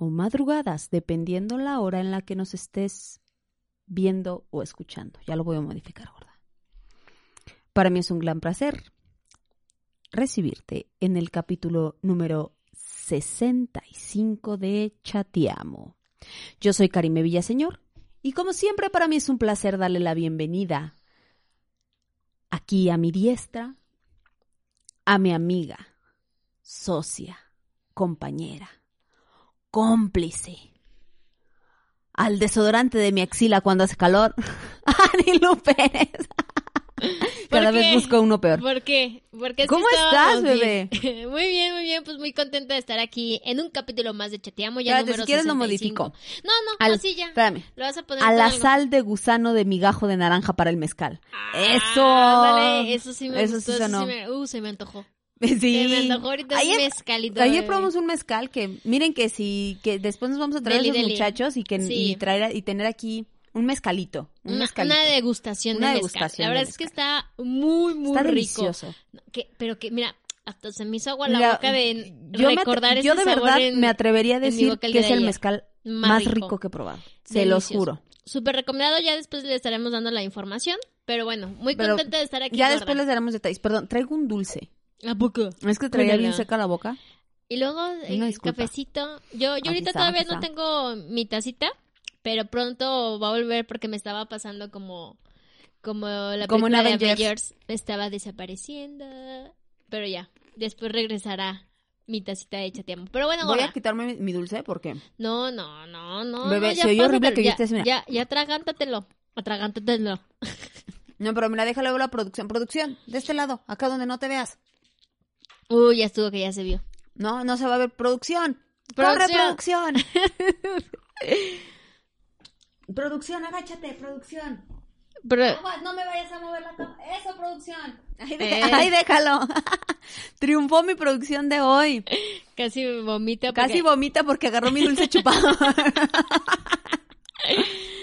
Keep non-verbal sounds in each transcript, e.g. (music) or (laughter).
o madrugadas, dependiendo la hora en la que nos estés viendo o escuchando. Ya lo voy a modificar, gorda. Para mí es un gran placer recibirte en el capítulo número 65 de Chateamo. Yo soy Karime Villaseñor y como siempre para mí es un placer darle la bienvenida aquí a mi diestra a mi amiga, socia, compañera, cómplice, al desodorante de mi axila cuando hace calor, (laughs) Anilu Pérez. Cada vez busco uno peor. ¿Por qué? Porque ¿Cómo estás, bebé? (laughs) muy bien, muy bien. Pues muy contenta de estar aquí en un capítulo más de Chateamo. Ya Espérate, número si quieres lo 65. modifico. No, no, Al- así ya. espérame. Lo vas a poner A la algo. sal de gusano de migajo de naranja para el mezcal. Ah, ¡Eso! ándale, eso sí me Eso gustó. sí Eso sí me... Uh, se me antojó. Sí. Me un Ayer- mezcalito. Ayer bebé. probamos un mezcal que, miren que si, que después nos vamos a traer Deli, a deli. muchachos y que, Sí. y traer, y tener aquí un mezcalito. Un Una, mezcalito. una degustación Una de mezcal. degustación La de verdad es que mezcal. está muy, muy Está rico. delicioso. Que- pero que, mira, hasta se me hizo agua la Mira, boca de yo recordar yo ese de sabor verdad en- me atrevería a decir que es de el mezcal Más más rico. rico, que he probado. Se los juro. Súper recomendado, ya después le estaremos dando la información. Pero bueno, muy Pero contenta de estar aquí. Ya gorda. después les daremos detalles. Perdón, traigo un dulce. ¿A poco? Es que traía bien seca la boca. Y luego el disculpa. cafecito. Yo, yo ahorita está, todavía no tengo mi tacita, pero pronto va a volver porque me estaba pasando como, como la Como película de Avengers. Avengers. Estaba desapareciendo. Pero ya, después regresará mi tacita de chateamo. Pero bueno, Voy a gorda. quitarme mi, mi dulce porque No, no, no, no. Bebé, no, ya se oye horrible que yo ya, esté así, mira. Ya, ya atragántatelo. Atragántatelo. No, pero mira, déjale ver la producción. Producción, de este lado, acá donde no te veas. Uy, ya estuvo que ya se vio. No, no se va a ver producción. ¡Corre, producción! producción, (laughs) agáchate, producción. Aguas, no me vayas a mover la cama. Eso, producción. De- Eh. déjalo. (laughs) Triunfó mi producción de hoy. casi vomita. porque- Casi vomita porque agarró mi dulce chupado. (laughs)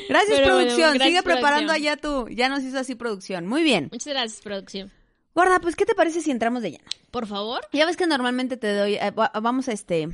Gracias, Pero bueno, producción. gracias, Sigue preparando producción. allá tú. Ya nos hizo así producción. Muy bien. Muchas gracias, producción. Gorda, pues, ¿qué te parece si entramos de lleno? Por favor. Ya ves que normalmente te doy, eh, va- vamos a este,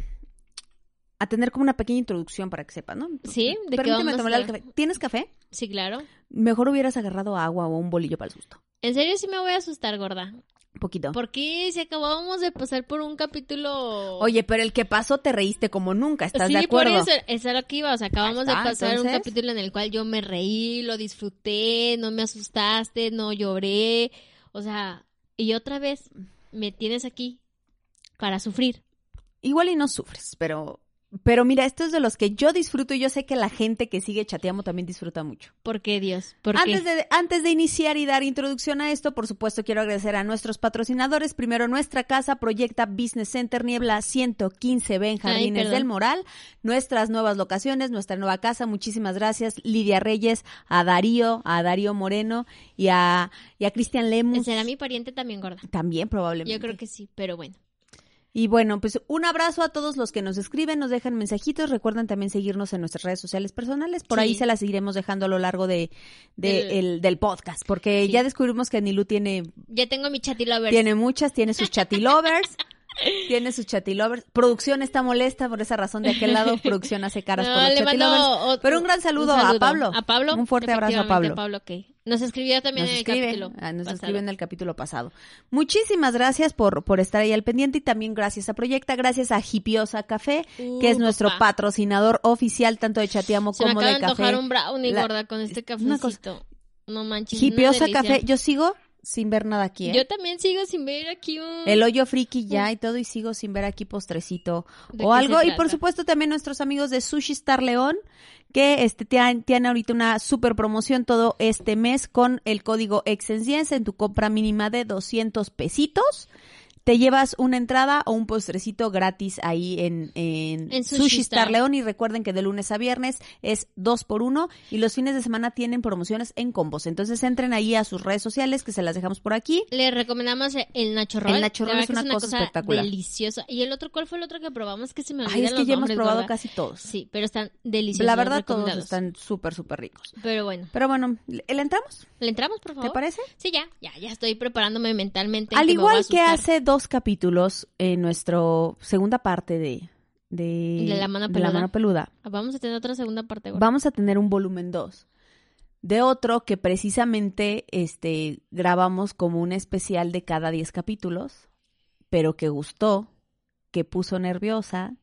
a tener como una pequeña introducción para que sepas, ¿no? Sí, ¿de qué Permíteme tomarle a- el café. ¿Tienes café? Sí, claro. Mejor hubieras agarrado agua o un bolillo para el susto. En serio sí me voy a asustar, gorda. Un poquito. ¿Por qué si acabábamos de pasar por un capítulo... Oye, pero el que pasó te reíste como nunca, ¿estás sí, de acuerdo? por eso, eso es lo que iba. O sea, acabamos está, de pasar un capítulo en el cual yo me reí, lo disfruté, no me asustaste, no lloré. O sea, y otra vez me tienes aquí para sufrir. Igual y no sufres, pero, pero mira, esto es de los que yo disfruto y yo sé que la gente que sigue chateamo también disfruta mucho. ¿Por qué, Dios? ¿Por Antes qué? de, antes de iniciar y dar introducción a esto, por supuesto quiero agradecer a nuestros patrocinadores. Primero, nuestra casa, Proyecta Business Center Niebla 115B en Jardines del Moral. Nuestras nuevas locaciones, nuestra nueva casa. Muchísimas gracias, Lidia Reyes, a Darío, a Darío Moreno y a, y a Cristian Lemus. ¿Será mi pariente también, gorda? También probablemente. Yo creo que sí, pero bueno. Y bueno, pues un abrazo a todos los que nos escriben, nos dejan mensajitos. Recuerden también seguirnos en nuestras redes sociales personales. Por Sí. ahí se las seguiremos dejando a lo largo de, de Del- el- del podcast. Porque Sí. ya descubrimos que Nilu tiene, Ya tengo mi chatilovers. tiene muchas, tiene sus chatilovers. (laughs) tiene sus chatilovers. Producción está molesta por esa razón de aquel lado. (laughs) Producción hace caras No, por los chatilovers. Pero un gran saludo, un a Pablo. A Pablo. Un fuerte abrazo a Pablo. nos escribió también Nos en el escribe, capítulo. ah, nos pasado. en el capítulo pasado. Muchísimas gracias por, por estar ahí al pendiente y también gracias a Proyecta, gracias a Hipiosa Café, Uh, que es nuestro papá. patrocinador oficial tanto de Chateamo Se me como acaba de café. un brownie, La- gorda, con este cosa- cafecito. No manches. Hipiosa. Café, yo sigo sin ver nada aquí, ¿eh? Yo también sigo sin ver aquí un... El hoyo friki ya y todo y sigo sin ver aquí postrecito ¿De o algo. Y por supuesto también nuestros amigos de Sushi Star León que este tienen, tienen ahorita una super promoción todo este mes con el código Exensiense en tu compra mínima de 200 pesitos. Te llevas una entrada o un postrecito gratis ahí en, en, En Sushi, Sushi Star Star. León y recuerden que de lunes a viernes es dos por uno y los fines de semana tienen promociones en combos. Entonces entren ahí a sus redes sociales que se las dejamos por aquí. Le recomendamos el Nacho Roll. El Nacho Roll es que una cosa espectacular. deliciosa. ¿Y el otro cuál fue el otro que probamos? Que se me olvidan Ay, es que los ya hemos probado ¿verdad? casi todos. Sí, pero están deliciosos. La verdad todos están súper, súper ricos. Pero bueno, Pero bueno, ¿le entramos? ¿le entramos, por favor? ¿Te parece? Sí, ya, ya, ya estoy preparándome mentalmente. en Al igual que hace dos capítulos en nuestra segunda parte de, de, De La Mano de Peluda. Mano Peluda, Vamos a tener otra segunda parte. vamos a tener un volumen 2 de otro que precisamente este grabamos como un especial de cada 10 capítulos, pero que gustó, que puso nerviosa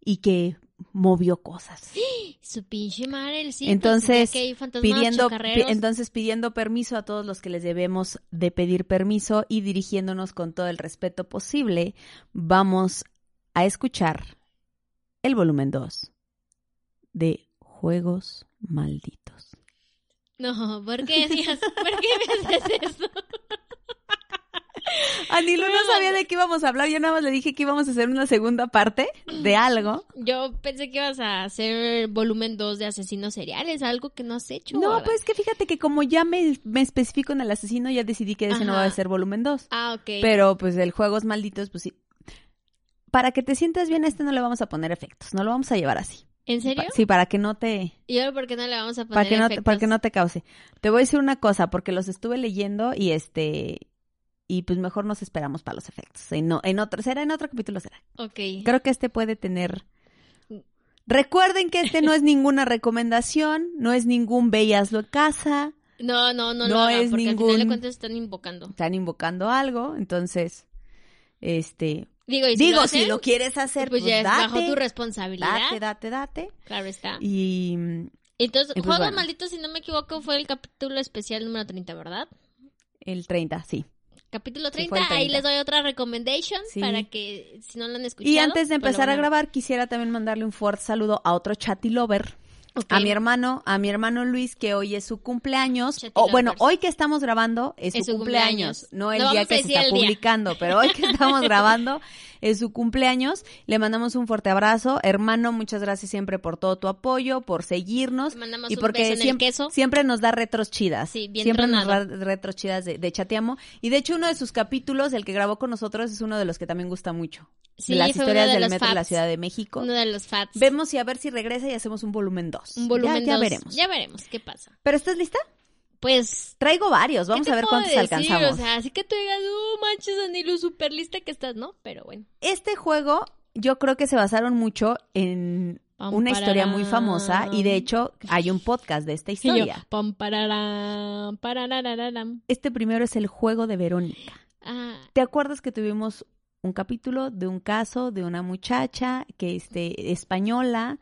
y que movió cosas. Su pinche madre, el sí. Entonces, que pidiendo, pi- entonces pidiendo permiso a todos los que les debemos de pedir permiso y dirigiéndonos con todo el respeto posible, vamos a escuchar el volumen 2 de Juegos Malditos. No, ¿por qué, Dios? ¿Por qué me haces eso? Anilu no Pero- sabía de qué íbamos a hablar, yo nada más le dije que íbamos a hacer una segunda parte de (clears throat) algo. Yo pensé que ibas a hacer volumen 2 de asesinos seriales, algo que no has hecho. No, ¿verdad? pues que fíjate que como ya me, me especifico en el asesino, ya decidí que ese no va a ser volumen 2. Ah, ok. Pero pues el Juegos Malditos, pues sí. Para que te sientas bien, a este no le vamos a poner efectos, no lo vamos a llevar así. ¿En serio? Sí, para que no te, ¿Y ahora por qué no le vamos a poner para que no, efectos? para que no te cause. Te voy a decir una cosa, porque los estuve leyendo y este, y pues mejor nos esperamos para los efectos. En, no, en otro, será en otro capítulo será. Ok. Creo que este puede tener. Recuerden que este no es (laughs) ninguna recomendación, no es ningún ve y hazlo en casa. No, no, no, No hagan, es porque al final de ningún- cuentas están invocando. Están invocando algo, entonces, este, Digo, y si digo, lo hacen, si lo quieres hacer, pues, pues, ya es bajo date, tu responsabilidad. date, date, date. Claro está. Y mm, Entonces, y pues, Juegos bueno. Malditos, si no me equivoco, fue el capítulo especial número 30, ¿verdad? el 30, sí. Capítulo Sí, 30, fue el ahí 30. les doy otra recommendation Sí. para que si no lo han escuchado. Y antes de pues empezar a grabar, quisiera también mandarle un fuerte saludo a otro chatty lover, a mi hermano, a mi hermano Luis, que hoy es su cumpleaños. Chatty O bueno, hoy que estamos grabando es su, Es su cumpleaños, cumpleaños. no el No día que se está publicando, pero hoy que estamos (laughs) grabando es su cumpleaños. Le mandamos un fuerte abrazo. Hermano, muchas gracias siempre por todo tu apoyo, por seguirnos. Mandamos y un porque beso en el siempre, queso. siempre nos da retros chidas. Sí, bien siempre nos da tronado. retros chidas de, de chateamo. Y de hecho uno de sus capítulos, el que grabó con nosotros, es uno de los que también gusta mucho. Sí, de las historias de del metro de la. Ciudad de México. Uno de los fats. Vemos y a ver si regresa y hacemos un volumen 2. un volumen ya, ya dos. veremos. Ya veremos qué pasa. ¿Pero estás lista? Pues Traigo varios, vamos ¿Qué a ver cuántos decir? alcanzamos. O sea, así que tú digas, uh, manches, Anilu, super lista que estás, ¿no? Pero bueno. Este juego yo creo que se basaron mucho en Pam, una historia muy famosa y de hecho hay un podcast de esta yo, historia. pam, pararán, parararararam. Este primero es el juego de Verónica. Ah, ¿Te acuerdas que tuvimos un capítulo de un caso de una muchacha que este española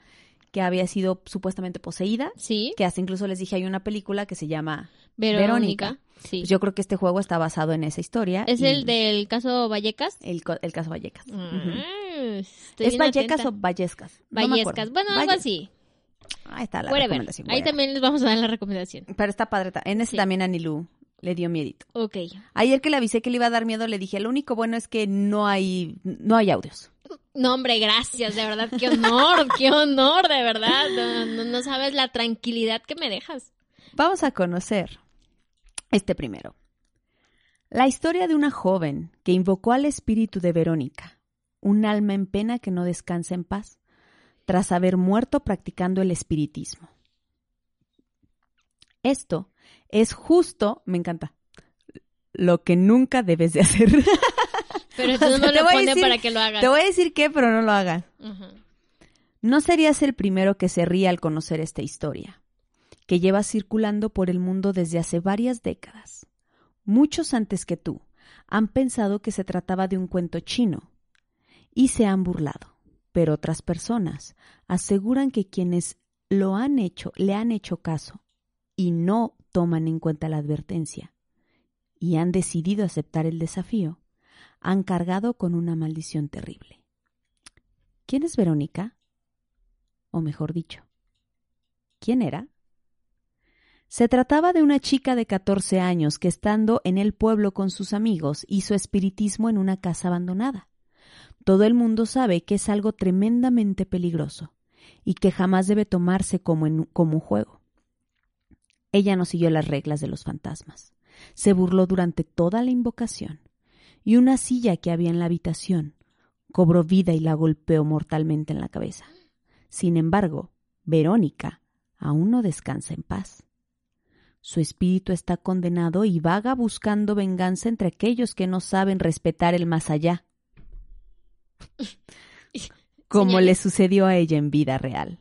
que había sido supuestamente poseída? sí, Que hasta incluso les dije hay una película que se llama Verónica. Verónica. Sí. Pues yo creo que este juego está basado en esa historia. ¿Es y el del caso Vallecas? el, caso Vallecas. Estoy ¿Es Vallecas atenta. o Vallescas? Vallescas. bueno, algo así. Ahí está la Whatever. recomendación. Ahí whatever. también les vamos a dar la recomendación. Pero está padre. En ese Sí. también Anilú le dio miedito. Ok. Ayer que le avisé que le iba a dar miedo, le dije, lo único bueno es que no hay, no hay audios. No, hombre, gracias, de verdad, qué honor, (laughs) qué honor, de verdad. No, no- no sabes la tranquilidad que me dejas. Vamos a conocer este primero. La historia de una joven que invocó al espíritu de Verónica, un alma en pena que no descansa en paz, tras haber muerto practicando el espiritismo. Esto es justo, me encanta, lo que nunca debes de hacer. (laughs) Pero entonces no (laughs) te lo voy a pone decir- para que lo hagas. Te voy a decir qué, pero no lo hagas. No serías el primero que se ría al conocer esta historia, que lleva circulando por el mundo desde hace varias décadas. Muchos antes que tú han pensado que se trataba de un cuento chino y se han burlado, pero otras personas aseguran que quienes lo han hecho, le han hecho caso y no toman en cuenta la advertencia y han decidido aceptar el desafío, han cargado con una maldición terrible. ¿Quién es Verónica? O mejor dicho, ¿quién era? Se trataba de una chica de 14 años que estando en el pueblo con sus amigos hizo espiritismo en una casa abandonada. Todo el mundo sabe que es algo tremendamente peligroso y que jamás debe tomarse como, como un juego. Ella no siguió las reglas de los fantasmas. Se burló durante toda la invocación y una silla que había en la habitación cobró vida y la golpeó mortalmente en la cabeza. Sin embargo, Verónica aún no descansa en paz. Su espíritu está condenado y vaga buscando venganza entre aquellos que no saben respetar el más allá, (laughs) como le sucedió a ella en vida real.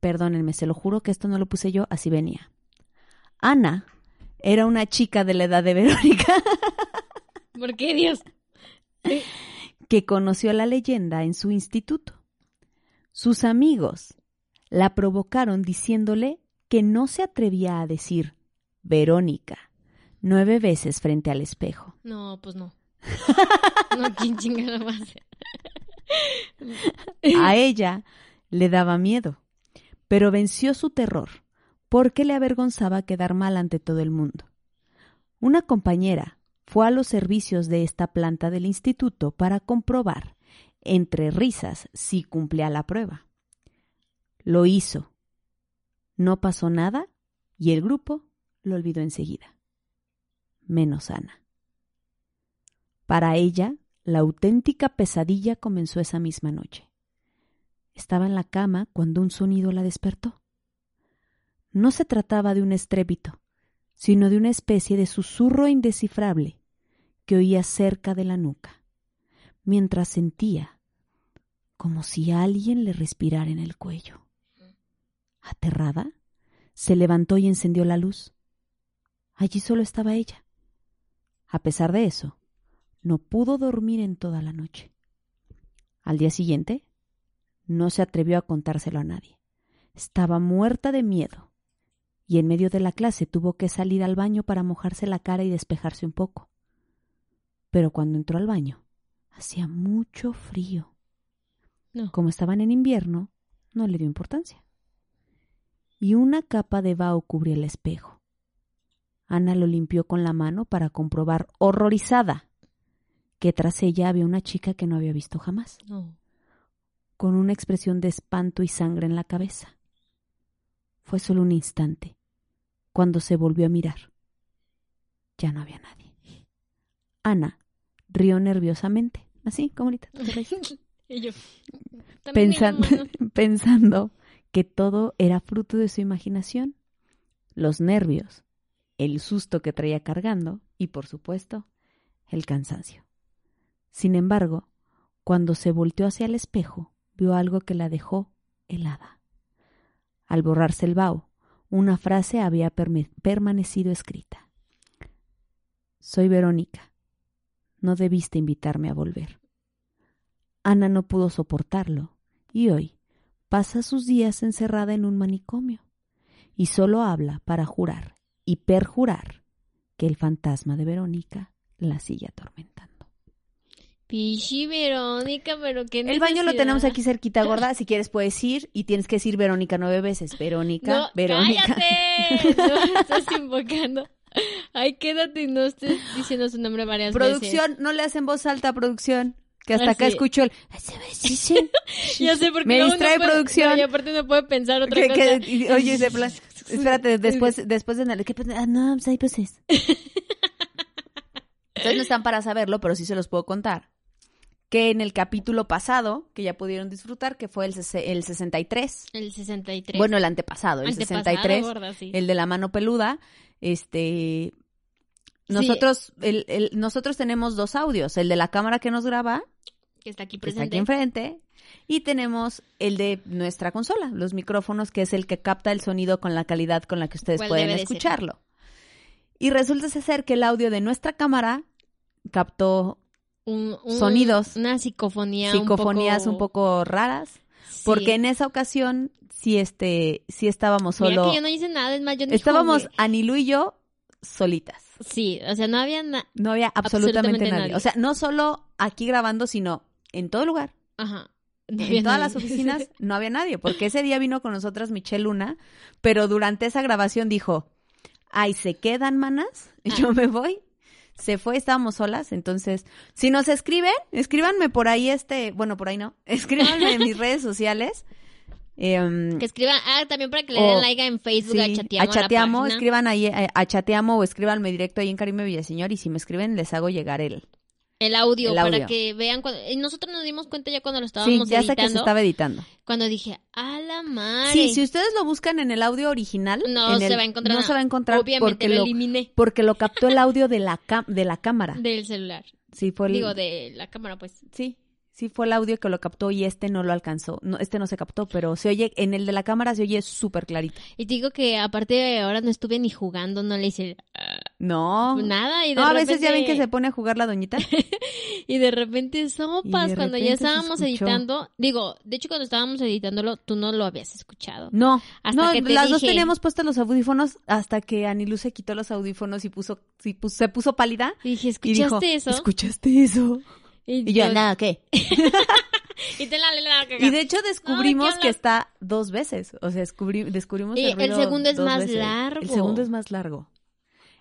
Perdónenme, se lo juro que esto no lo puse yo, así venía. Ana era una chica de la edad de Verónica. (laughs) ¿Por qué Dios? que conoció la leyenda en su instituto. Sus amigos la provocaron diciéndole que no se atrevía a decir Verónica nueve veces frente al espejo. No, pues no. (laughs) No, ¿quién chingada hacer? A ella le daba miedo, pero venció su terror porque le avergonzaba quedar mal ante todo el mundo. Una compañera fue a los servicios de esta planta del instituto para comprobar, entre risas, si cumplía la prueba. Lo hizo. No pasó nada y el grupo lo olvidó enseguida. Menos Ana. Para ella, la auténtica pesadilla comenzó esa misma noche. Estaba en la cama cuando un sonido la despertó. No se trataba de un estrépito, sino de una especie de susurro indescifrable que oía cerca de la nuca, mientras sentía como si alguien le respirara en el cuello. Aterrada, se levantó y encendió la luz. Allí solo estaba ella. A pesar de eso, no pudo dormir en toda la noche. Al día siguiente, no se atrevió a contárselo a nadie. Estaba muerta de miedo, y en medio de la clase tuvo que salir al baño para mojarse la cara y despejarse un poco. Pero cuando entró al baño, hacía mucho frío. No. Como estaban en invierno, no le dio importancia. Y una capa de vaho cubría el espejo. Ana lo limpió con la mano para comprobar, horrorizada, que tras ella había una chica que no había visto jamás, No. Con una expresión de espanto y sangre en la cabeza. Fue solo un instante, cuando se volvió a mirar. Ya no había nadie. Ana rió nerviosamente, así como ahorita. te reís. (laughs) Y yo. también Pensan- mi hermano. (laughs) pensando que todo era fruto de su imaginación, los nervios, el susto que traía cargando y, por supuesto, el cansancio. Sin embargo, cuando se volteó hacia el espejo, vio algo que la dejó helada. Al borrarse el vaho, una frase había permanecido escrita. Soy Verónica. No debiste invitarme a volver. Ana no pudo soportarlo y hoy pasa sus días encerrada en un manicomio y solo habla para jurar y perjurar que el fantasma de Verónica la sigue atormentando. Pichi Verónica, pero qué El baño lo tenemos aquí cerquita, gorda. (laughs) Si quieres puedes ir y tienes que decir Verónica nueve veces. Verónica, No, Verónica. cállate. (laughs) No estás invocando. Ay, quédate y no estés diciendo su nombre varias Producción, no le hacen voz alta, producción. Que hasta acá escucho el... veces. (laughs) Ya sé, porque Me distrae no producción. no, y aparte no puede pensar otra Que- cosa. que- oye, de plan- espérate, después, después de... ¿qué pasa? Ah, no, pues ahí pues es. Ustedes no están para saberlo, pero sí se los puedo contar. Que en el capítulo pasado, que ya pudieron disfrutar, que fue el, el 63, El 63. bueno, el antepasado, el Antepasado, 63, gorda, sí. el de la mano peluda, este... Nosotros, el, el- nosotros tenemos dos audios, el de la cámara que nos graba, que está aquí que está presente. aquí enfrente, y tenemos el de nuestra consola, los micrófonos, que es el que capta el sonido con la calidad con la que ustedes ¿Cuál pueden ser? escucharlo. Y resulta ser que el audio de nuestra cámara captó Un- un- Sonidos. Una psicofonía. psicofonías un poco, raras, Sí. porque en esa ocasión sí, este, sí estábamos Mira solo, que yo no hice nada, es más, yo estábamos jugué. Anilú y yo solitas. Sí, o sea, no había nada. No había absolutamente, Absolutamente nadie. nadie. O sea, no solo aquí grabando, sino en todo lugar. Ajá. No en todas nadie. las oficinas (laughs) no había nadie, porque ese día vino con nosotras Michelle Luna, pero durante esa grabación dijo, ay, ¿se quedan, manas? Y yo me voy. Se fue, estábamos solas, entonces, si nos escriben, escríbanme por ahí este, bueno, por ahí no, (laughs) escríbanme en mis (laughs) redes sociales. em, Que escriban, ah, también para que le O- den like en Facebook sí, a Chateamo. a Chateamo, la escriban ahí a, a Chateamo o escríbanme directo ahí en Karime Villaseñor y si me escriben les hago llegar el... El audio, El para que vean. Cuando... nosotros nos dimos cuenta ya cuando lo Sí, estábamos ya sé editando. que se estaba editando. Cuando dije, a la madre. Sí, si ustedes lo buscan en el audio original, No en se va a encontrar no nada. se va a encontrar Obviamente porque lo, lo, eliminé porque lo captó el audio de la de la cámara. del celular. Sí, fue el, Digo, de la cámara, pues. sí, sí fue el audio que lo captó y este no lo alcanzó. No, este no se captó, pero se oye en el de la cámara se oye súper clarito. Y te digo que aparte de ahora no estuve ni jugando, no le hice ah, No. nada. Y de No, a veces ya ven que se pone a jugar la doñita. (laughs) Y de repente sopas, Y de cuando repente ya estábamos editando. Digo, de hecho, cuando estábamos editándolo, tú no lo habías escuchado. No, Hasta no, que te las dos teníamos puestos los audífonos hasta que Anilú se quitó los audífonos y puso, sí, pus- se puso pálida. Y dije, Y ¿escuchaste dijo, eso? ¿escuchaste eso? Y yo, nada, ¿qué? (laughs) Y te la, la, la- Y de hecho descubrimos ¿qué que está dos veces. O sea, descubri- descubrimos Y el el ruido segundo es más veces. largo. El segundo es más largo.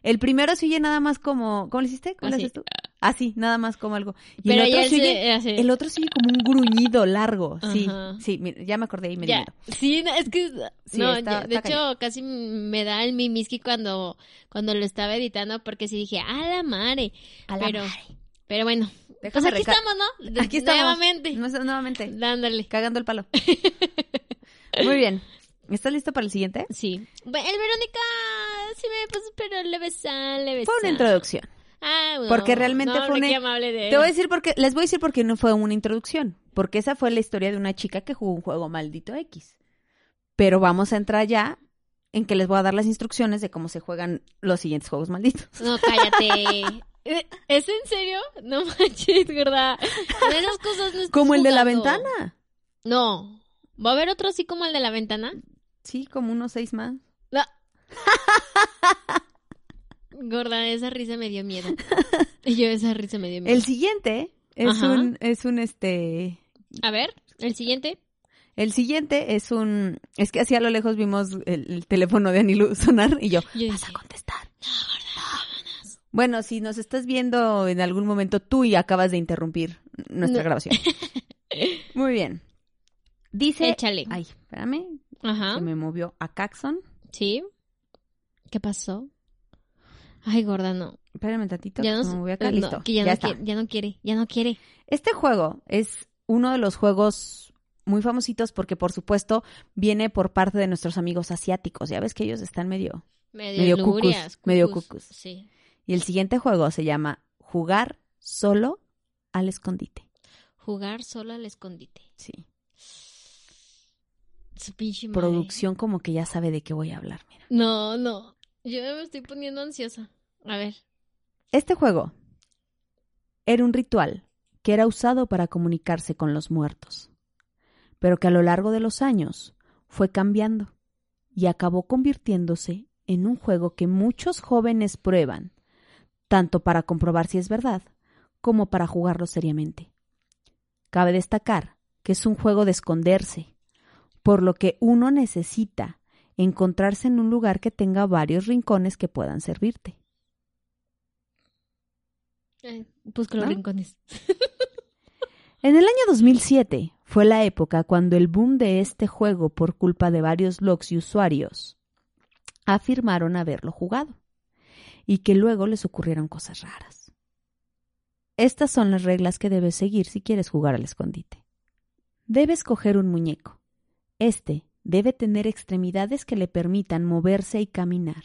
El primero se oye nada más como... ¿Cómo lo hiciste? ¿Cómo lo Así. haces tú? Así, nada más como algo. Y Pero el otro, se se- oye, así. el otro se oye como un gruñido largo. Sí, Ajá. sí, mira, ya me acordé y me Ya, sí, no, es que Sí, no, está- ya, de hecho casi me da el mimiski cuando cuando lo estaba editando porque sí dije, "A la madre." A la pero madre. pero bueno, pues Déjame aquí reca- estamos, ¿no? De- Aquí estamos. Nuevamente. Nuevamente. Dándole. Cagando el palo. (laughs) Muy bien. ¿Estás listo para el siguiente? Sí. El Verónica sí me puso pero levesa, levesa. Fue una introducción. Ah, bueno, Porque realmente no, fue una- amable de Te voy a decir porque, les voy a decir porque no fue una introducción. Porque esa fue la historia de una chica que jugó un juego maldito X. Pero vamos a entrar ya en que les voy a dar las instrucciones de cómo se juegan los siguientes juegos malditos. No, cállate. (laughs) ¿Eh, ¿Es en serio? No manches, gorda. De esas cosas no Como el de la ventana. No. ¿Va a haber otro así como el de la ventana? Sí, como unos seis más. No. (laughs) Gorda, esa risa me dio miedo. (laughs) Yo esa risa me dio miedo. El siguiente es Ajá. un, es un este, A ver, el siguiente. el siguiente es un, es que así a lo lejos vimos el, el teléfono de Anilu sonar y yo, Yo vas a contestar. Bueno, si nos estás viendo en algún momento tú y acabas de interrumpir nuestra No. grabación. (laughs) Muy bien. Dice, Échale. ay, espérame, Ajá. se me movió a Caxon. ¿Sí? ¿Qué pasó? Ay, gorda, no. Espérame tantito, Ya no, se me movió acá, no, listo. que ya, ya no está. quiere, ya no quiere, ya no quiere. Este juego es uno de los juegos muy famositos porque, por supuesto, viene por parte de nuestros amigos asiáticos. Ya ves que ellos están medio... Medio, Medio cucus, medio cucus. Sí. Y el siguiente juego se llama Jugar solo al escondite. Jugar solo al escondite. Sí. Su pinche madre. Producción como que ya sabe de qué voy a hablar, mira. No, no. Yo me estoy poniendo ansiosa. A ver. Este juego era un ritual que era usado para comunicarse con los muertos, pero que a lo largo de los años fue cambiando y acabó convirtiéndose en un juego que muchos jóvenes prueban, tanto para comprobar si es verdad como para jugarlo seriamente. Cabe destacar que es un juego de esconderse, por lo que uno necesita encontrarse en un lugar que tenga varios rincones que puedan servirte. Eh, busco los rincones. (laughs) En el año 2007 fue la época cuando el boom de este juego por culpa de varios blogs y usuarios afirmaron haberlo jugado y que luego les ocurrieron cosas raras. Estas son las reglas que debes seguir si quieres jugar al escondite. Debes coger un muñeco. Este debe tener extremidades que le permitan moverse y caminar.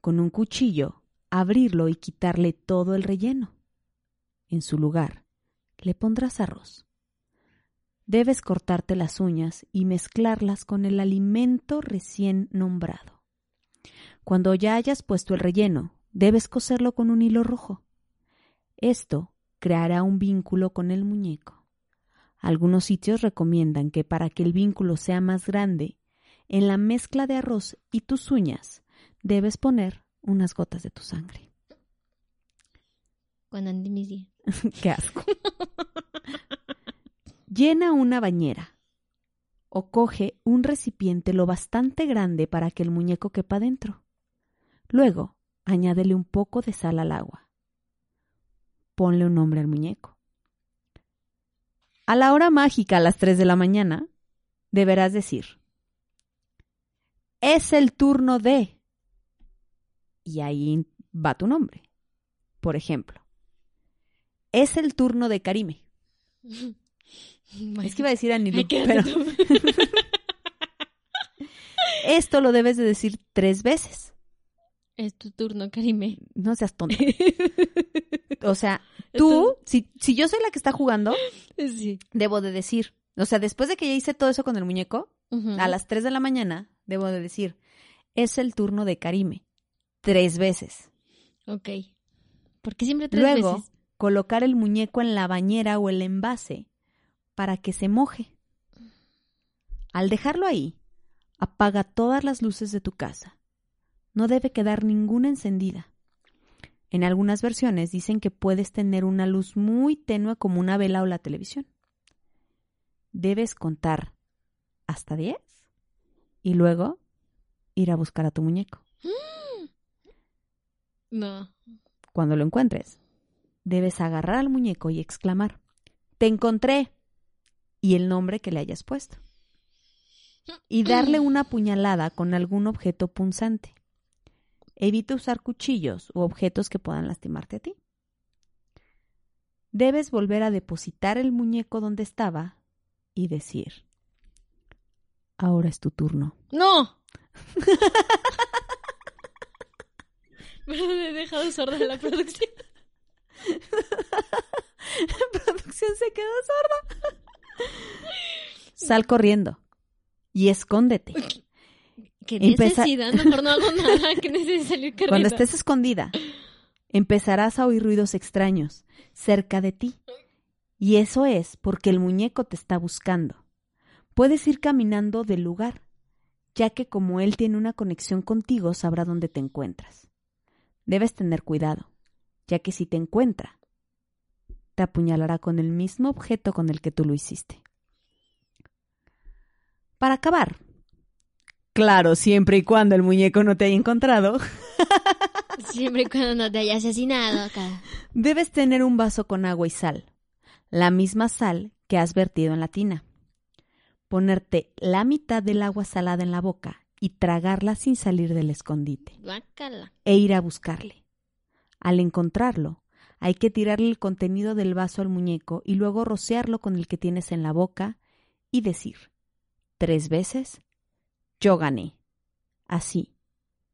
Con un cuchillo, abrirlo y quitarle todo el relleno. En su lugar, le pondrás arroz. Debes cortarte las uñas y mezclarlas con el alimento recién nombrado. Cuando ya hayas puesto el relleno, debes coserlo con un hilo rojo. Esto creará un vínculo con el muñeco. Algunos sitios recomiendan que para que el vínculo sea más grande, en la mezcla de arroz y tus uñas debes poner unas gotas de tu sangre. Cuando andé mis días. (laughs) Qué asco. Llena una bañera o coge un recipiente lo bastante grande para que el muñeco quepa dentro. Luego, añádele un poco de sal al agua. Ponle un nombre al muñeco. A la hora mágica, a las 3 de la mañana, deberás decir, es el turno de... Y ahí va tu nombre. Por ejemplo, es el turno de Karime. Es que iba a decir Anilu, Ay, quédate pero (laughs) esto lo debes de decir tres veces. Es tu turno, Karime. No seas tonta. (laughs) O sea, tú, si, si yo soy la que está jugando, Sí. debo de decir. O sea, después de que ya hice todo eso con el muñeco, a las 3 de la mañana, debo de decir, es el turno de Karime. Tres veces. Ok. ¿Por qué siempre tres Luego, veces? colocar el muñeco en la bañera o el envase para que se moje. Al dejarlo ahí, apaga todas las luces de tu casa. No debe quedar ninguna encendida. En algunas versiones dicen que puedes tener una luz muy tenue como una vela o la televisión. Debes contar hasta 10 y luego ir a buscar a tu muñeco. (gasps) No. Cuando lo encuentres, debes agarrar al muñeco y exclamar, ¡Te encontré! y el nombre que le hayas puesto. Y darle (gasps) una puñalada con algún objeto punzante. Evita usar cuchillos u objetos que puedan lastimarte a ti. Debes volver a depositar el muñeco donde estaba y decir, ahora es tu turno. ¡No! (laughs) Pero he dejado sorda la producción. (laughs) La producción se quedó sorda. Sal corriendo y escóndete. ¿Qué Empeza- necesidad? Mejor no hago nada. (laughs) ¿Qué necesidad salir corriendo? Cuando estés escondida, empezarás a oír ruidos extraños cerca de ti. Y eso es porque el muñeco te está buscando. Puedes ir caminando del lugar, ya que como él tiene una conexión contigo, sabrá dónde te encuentras. Debes tener cuidado, ya que si te encuentra, te apuñalará con el mismo objeto con el que tú lo hiciste. Para acabar, claro, siempre y cuando el muñeco no te haya encontrado, (laughs) Siempre y cuando no te haya asesinado acá. Debes tener un vaso con agua y sal, la misma sal que has vertido en la tina. Ponerte la mitad del agua salada en la boca y tragarla sin salir del escondite Guácala. e ir a buscarle. Al encontrarlo, hay que tirarle el contenido del vaso al muñeco y luego rociarlo con el que tienes en la boca y decir tres veces, yo gané. Así,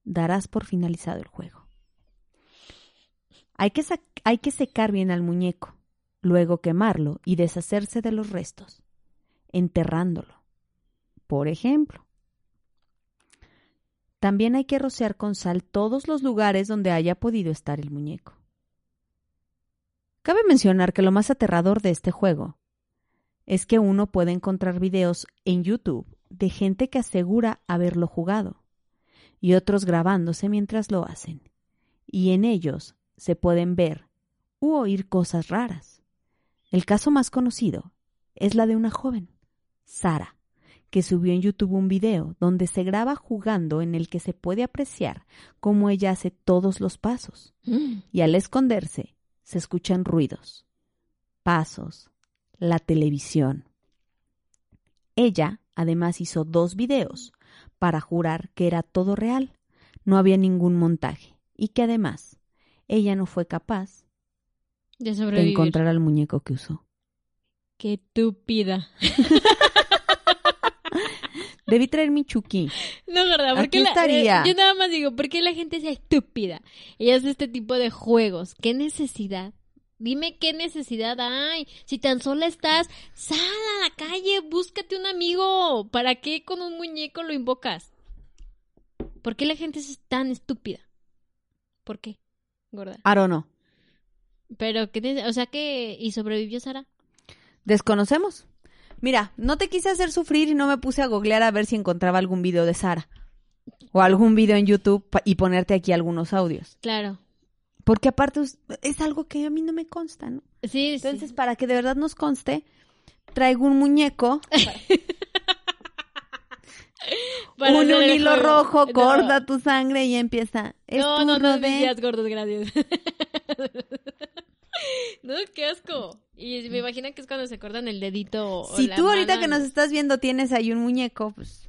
darás por finalizado el juego. Hay que, hay que secar bien al muñeco, luego quemarlo y deshacerse de los restos, enterrándolo. Por ejemplo, también hay que rociar con sal todos los lugares donde haya podido estar el muñeco. Cabe mencionar que lo más aterrador de este juego es que uno puede encontrar videos en YouTube de gente que asegura haberlo jugado y otros grabándose mientras lo hacen. Y en ellos se pueden ver u oír cosas raras. El caso más conocido es la de una joven, Sara, que subió en YouTube un video donde se graba jugando en el que se puede apreciar cómo ella hace todos los pasos Mm. y al esconderse se escuchan ruidos, pasos, la televisión. Ella además hizo dos videos para jurar que era todo real, no había ningún montaje y que además ella no fue capaz De encontrar al muñeco que usó. Qué estúpida. (laughs) Debí traer mi Chucky. No, ¿verdad? ¿Por Aquí la- estaría. eh, yo nada más digo, ¿por qué la gente es estúpida? Ella hace este tipo de juegos. ¿Qué necesidad? Dime qué necesidad hay. Si tan sola estás, sal a la calle, búscate un amigo. ¿Para qué con un muñeco lo invocas? ¿Por qué la gente es tan estúpida? ¿Por qué? Gorda. Don't know. Pero, ¿qué o sea que... ¿Y sobrevivió Sara? Desconocemos. Mira, no te quise hacer sufrir y no me puse a googlear a ver si encontraba algún video de Sara. O algún video en YouTube y ponerte aquí algunos audios. Claro. Porque aparte es- algo que a mí no me consta, ¿no? Sí, Entonces, sí. para que de verdad nos conste, traigo un muñeco, (laughs) Para un, un hilo rojo, No. corta tu sangre y empieza. Es No, no, no, mis de... días gordos, gracias. (laughs) no, qué asco. Y me imagino que es cuando se cortan el dedito. o Si la tú ahorita mano. que nos estás viendo tienes ahí un muñeco, pues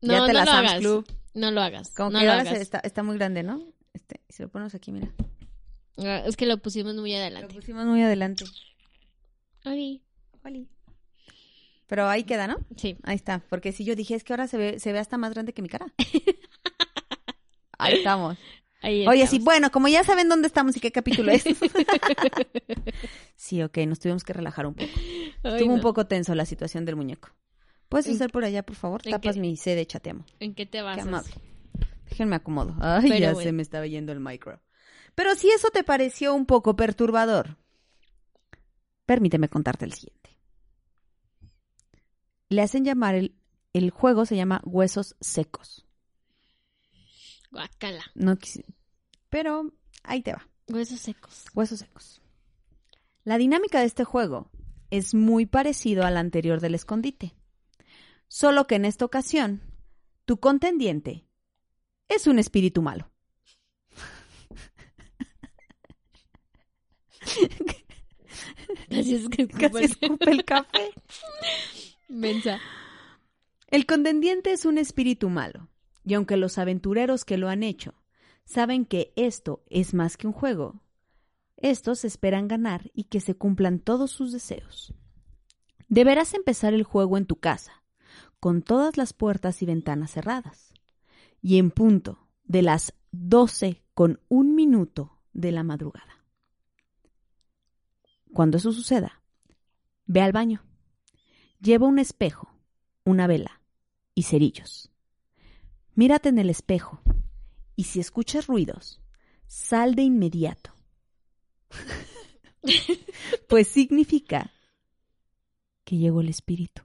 no, ya te no la lo hagas. Club. No lo hagas. como no que lo ahora hagas. está, está muy grande, ¿no? Este, si lo ponemos aquí, mira. Ah, Es que lo pusimos muy Lo adelante. pusimos muy adelante. Oli. Pero ahí queda, ¿no? Sí. Ahí está. Porque si yo dije, es que ahora se ve, se ve hasta más grande que mi cara. (laughs) Ahí estamos. Ahí Oye, sí, bueno, como ya saben dónde estamos y qué capítulo es. (laughs) sí, ok, nos tuvimos que relajar un poco. Ay, Estuvo un poco tenso la situación del muñeco. ¿Puedes ¿En- hacer por allá, por favor? Tapas qué? mi C de chateamo. ¿En qué te Qué basas? amable. Déjenme acomodo. (laughs) Ay, Pero ya bueno. se me estaba yendo el micro. Pero si eso te pareció un poco perturbador, permíteme contarte el siguiente. Le hacen llamar el, el juego se llama Huesos Secos. Guácala. No quisi- pero ahí te va. Huesos secos. Huesos secos. La dinámica de este juego es muy parecido al anterior del escondite. Solo que en esta ocasión, tu contendiente es un espíritu malo. Así es que Casi escupe el café. Mensa. El contendiente es un espíritu malo, y aunque los aventureros que lo han hecho saben que esto es más que un juego, estos esperan ganar y que se cumplan todos sus deseos. Deberás empezar el juego en tu casa, con todas las puertas y ventanas cerradas, y en punto de las 12 con un minuto de la madrugada. Cuando eso suceda, ve al baño, lleva un espejo, una vela y cerillos. Mírate en el espejo y si escuchas ruidos, sal de inmediato. (laughs) pues significa que llegó el espíritu.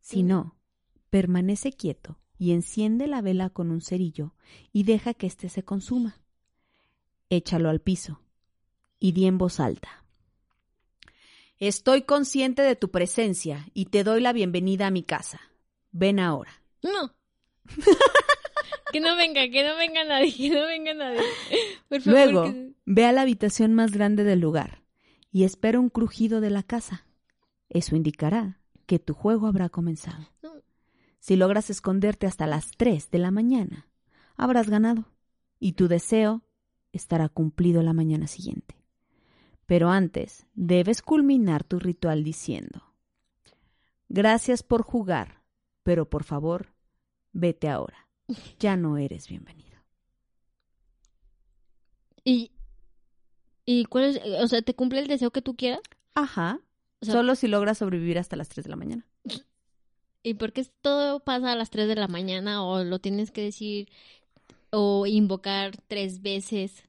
Si no, permanece quieto y enciende la vela con un cerillo y deja que éste se consuma. Échalo al piso y di en voz alta. Estoy consciente de tu presencia y te doy la bienvenida a mi casa. Ven ahora. No. (laughs) que no venga, que no venga nadie, que no venga nadie. Por favor, Luego, que- ve a la habitación más grande del lugar y espera un crujido de la casa. Eso indicará que tu juego habrá comenzado. No. Si logras esconderte hasta las 3 de la mañana, habrás ganado y tu deseo estará cumplido la mañana siguiente. Pero antes, debes culminar tu ritual diciendo, Gracias por jugar, pero por favor, vete ahora. Ya no eres bienvenido. Y, y cuál es, o sea, ¿te cumple el deseo que tú quieras? Ajá. O sea, Solo si logras sobrevivir hasta las 3 de la mañana. ¿Y por qué todo pasa a las 3 de la mañana o lo tienes que decir o invocar tres veces?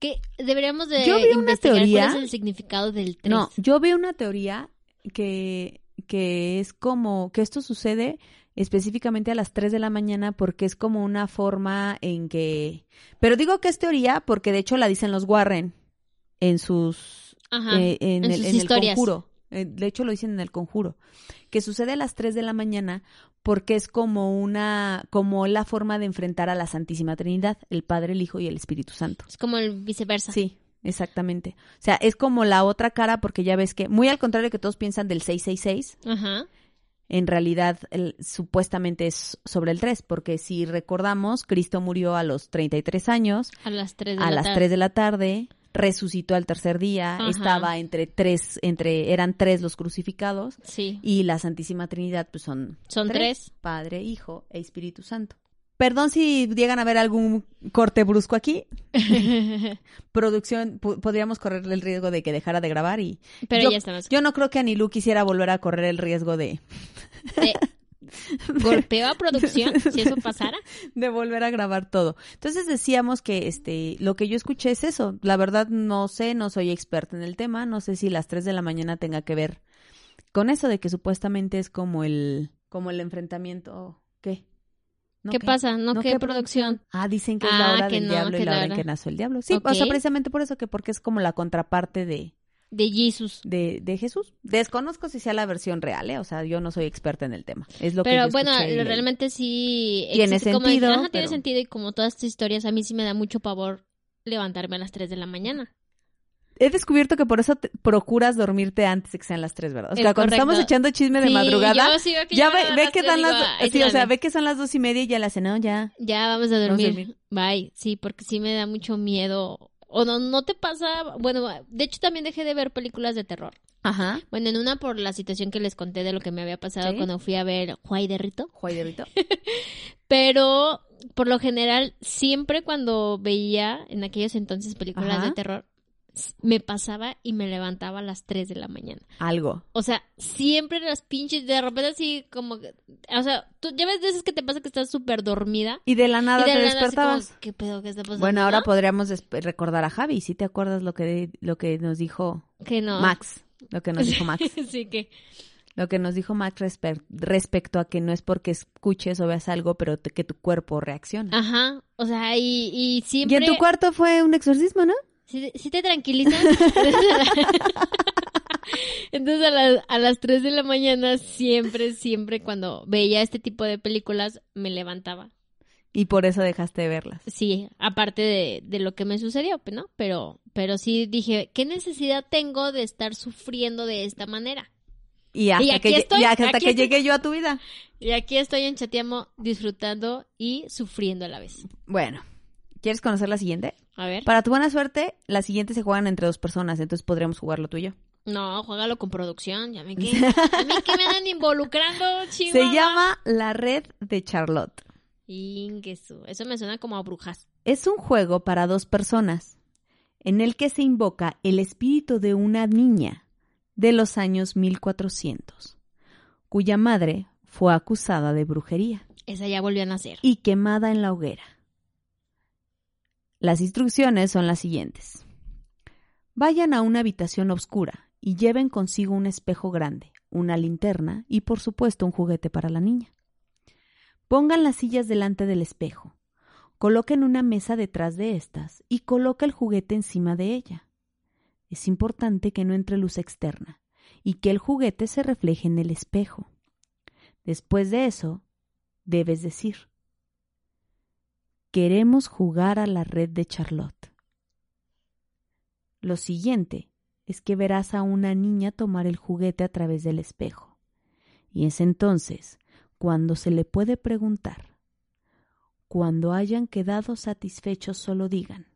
Que deberíamos de Yo vi una teoría- cuál es el significado del 3. No, yo veo una teoría que, que es como que esto sucede específicamente a las 3 de la mañana porque es como una forma en que... Pero digo que es teoría porque de hecho la dicen los Warren en sus... Ajá, eh, en, en el, sus en el conjuro. Eh, De hecho lo dicen en el conjuro. Que sucede a las 3 de la mañana porque es como una... como la forma de enfrentar a la Santísima Trinidad, el Padre, el Hijo y el Espíritu Santo. Es como el viceversa. Sí, exactamente. O sea, es como la otra cara porque ya ves que, muy al contrario que todos piensan del 666, Ajá. en realidad el- supuestamente es sobre el 3, porque si recordamos, Cristo murió a los 33 años, A las 3 de a la las tarde. 3 de la tarde, resucitó al tercer día, Ajá. estaba entre tres, entre, eran tres los crucificados, Sí. y la Santísima Trinidad pues son, Son tres. Padre, Hijo e Espíritu Santo. Perdón si llegan a ver algún corte brusco aquí. (laughs) Producción, podríamos correr el riesgo de que dejara de grabar y Pero yo, ya estamos. yo no creo que Anilú quisiera volver a correr el riesgo de, De- (laughs) golpeo a producción, (laughs) si eso pasara. de volver a grabar todo. Entonces decíamos que este lo que yo escuché es eso. La verdad no sé, no soy experta en el tema, no sé si las 3 de la mañana tenga que ver con eso de que supuestamente es como el como el enfrentamiento, ¿qué? ¿No ¿Qué pasa? ¿No, ¿No qué, qué producción? Ah, dicen que es Ah, la hora que del no, diablo y la hora en hora- que nació el diablo. Sí, o sea, precisamente por eso que porque es como la contraparte de De Jesus. de, de Jesús. Desconozco si sea la versión real, ¿eh? o sea, yo no soy experta en el tema. Es lo que Pero yo bueno, y realmente sí. Tiene existe como- sentido, ajá, tiene sentido y como todas estas historias, a mí sí me da mucho pavor levantarme a las 3 de la mañana. He descubierto que por eso te- procuras dormirte antes de que sean las tres, ¿verdad? O Es sea, cuando correcto. estamos echando chisme de Sí, madrugada, yo que ya ve, ve que dan las... digo, "Ay, sí, o sea, síganme". ve que son las dos y media y ya la hace, no, ya. Ya vamos a Vamos a dormir. dormir. Bye. Sí, porque sí me da mucho miedo. O no, no te pasa. Bueno, de hecho también dejé de ver películas de terror. Ajá. Bueno, en una por la situación que les conté de lo que me había pasado Sí. cuando fui a ver Juay de Rito. Juayderito. (laughs) Pero por lo general, siempre cuando veía en aquellos entonces películas Ajá. de terror, me pasaba y me levantaba a las 3 de la mañana. Algo. O sea, siempre las pinches, de repente así como, que- o sea, tú ya ves veces que te pasa que estás súper dormida. Y de la nada de te la nada despertabas. como, ¿Qué pedo que está pasando? Bueno, ahora no? podríamos recordar a Javi. ¿Sí te acuerdas lo que, lo que nos dijo Que no. Max? Lo que nos dijo Max. (laughs) sí, que. Lo que nos dijo Max respe- respecto a que no es porque escuches o veas algo, pero que tu cuerpo reacciona. Ajá. O sea, y, y y siempre. en tu cuarto fue un exorcismo, ¿no? ¿Sí, sí te tranquilizas? (laughs) Entonces a, las- a las 3 de la mañana siempre, siempre cuando veía este tipo de películas me levantaba. Y por eso dejaste de verlas. Sí, aparte de, de lo que me sucedió, ¿no? Pero, pero sí dije, ¿qué necesidad tengo de estar sufriendo de esta manera? Y hasta, Y aquí que, estoy, y hasta aquí que estoy. llegué yo a tu vida. Y aquí estoy en Chateamo disfrutando y sufriendo a la vez. Bueno, ¿quieres conocer la siguiente? A ver. Para tu buena suerte, la siguiente se juegan entre dos personas, entonces podríamos jugarlo tú y yo. No, juégalo con producción, ya me quedé. (laughs) A mí que me andan involucrando, Se chihuahua. llama La Red de Charlotte. Inguesu. Eso me suena como a brujas. Es un juego para dos personas, en el que se invoca el espíritu de una niña de los años 1400, cuya madre fue acusada de brujería Esa ya volvió a nacer. y quemada en la hoguera. Las instrucciones son las siguientes. Vayan a una habitación oscura y lleven consigo un espejo grande, una linterna y por supuesto un juguete para la niña. Pongan las sillas delante del espejo. Coloquen una mesa detrás de estas y coloca el juguete encima de ella. Es importante que no entre luz externa y que el juguete se refleje en el espejo. Después de eso, debes decir, queremos jugar a la red de Charlotte. Lo siguiente es que verás a una niña tomar el juguete a través del espejo. Y es entonces cuando se le puede preguntar. Cuando hayan quedado satisfechos solo digan,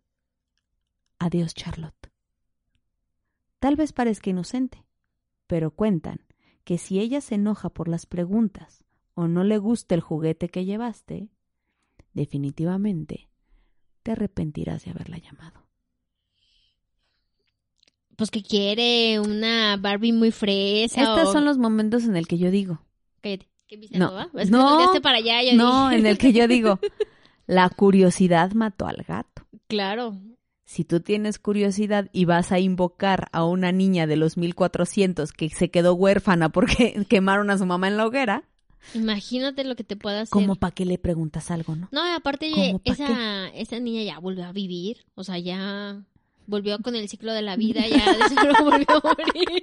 adiós Charlotte. Tal vez parezca inocente, pero cuentan que si ella se enoja por las preguntas o no le gusta el juguete que llevaste, definitivamente te arrepentirás de haberla llamado. Pues que quiere una Barbie muy fresa. Estos o- son los momentos en el que yo digo, Cállate. ¿Qué viste, No, va? Es que no, para allá. Yo no, dije- en el que yo digo, (laughs) la curiosidad mató al gato. Claro. Si tú tienes curiosidad y vas a invocar a una niña de los 1400 que se quedó huérfana porque (laughs) quemaron a su mamá en la hoguera, Imagínate lo que te pueda hacer. como para qué le preguntas algo, ¿no? No, y aparte ¿Cómo pa' esa, esa niña ya volvió a vivir, o sea, ya volvió con el ciclo de la vida, (laughs) ya de seguro volvió a morir.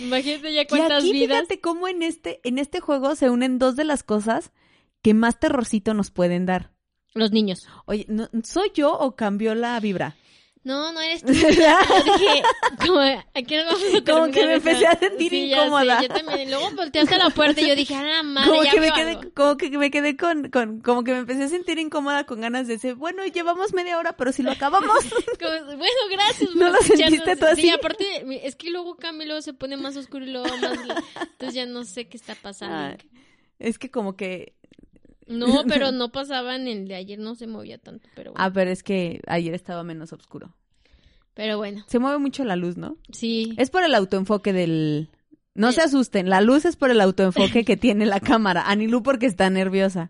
Imagínate ya Y cuántas aquí vidas. fíjate cómo en este, en este juego se unen dos de las cosas que más terrorcito nos pueden dar. Los niños. Oye, ¿no- ¿soy yo o cambió la vibra? No, no eres (laughs) tú. Yo dije, como, ¿a qué hora vamos a Como que me empecé a sentir Sí, ya sé, incómoda. yo también. Y luego volteaste a la puerta y yo dije, ah, madre, como ya que me quedé, algo. como que me quedé con, con, como que me empecé a sentir incómoda con ganas de decir, bueno, llevamos media hora, pero si lo acabamos. (laughs) Como, bueno, gracias. ¿No lo sentiste tú así? Sí, aparte, es que luego luego se pone más oscuro y luego más... Entonces ya no sé qué está pasando. Ay, es que como que, No, pero no pasaba en el de ayer, no se movía tanto, pero bueno. ah, pero es que ayer estaba menos oscuro. Pero bueno, Se mueve mucho la luz, ¿no? sí. Es por el autoenfoque del... No Eh. se asusten, la luz es por el autoenfoque que tiene la (laughs) cámara. Anilú porque está nerviosa.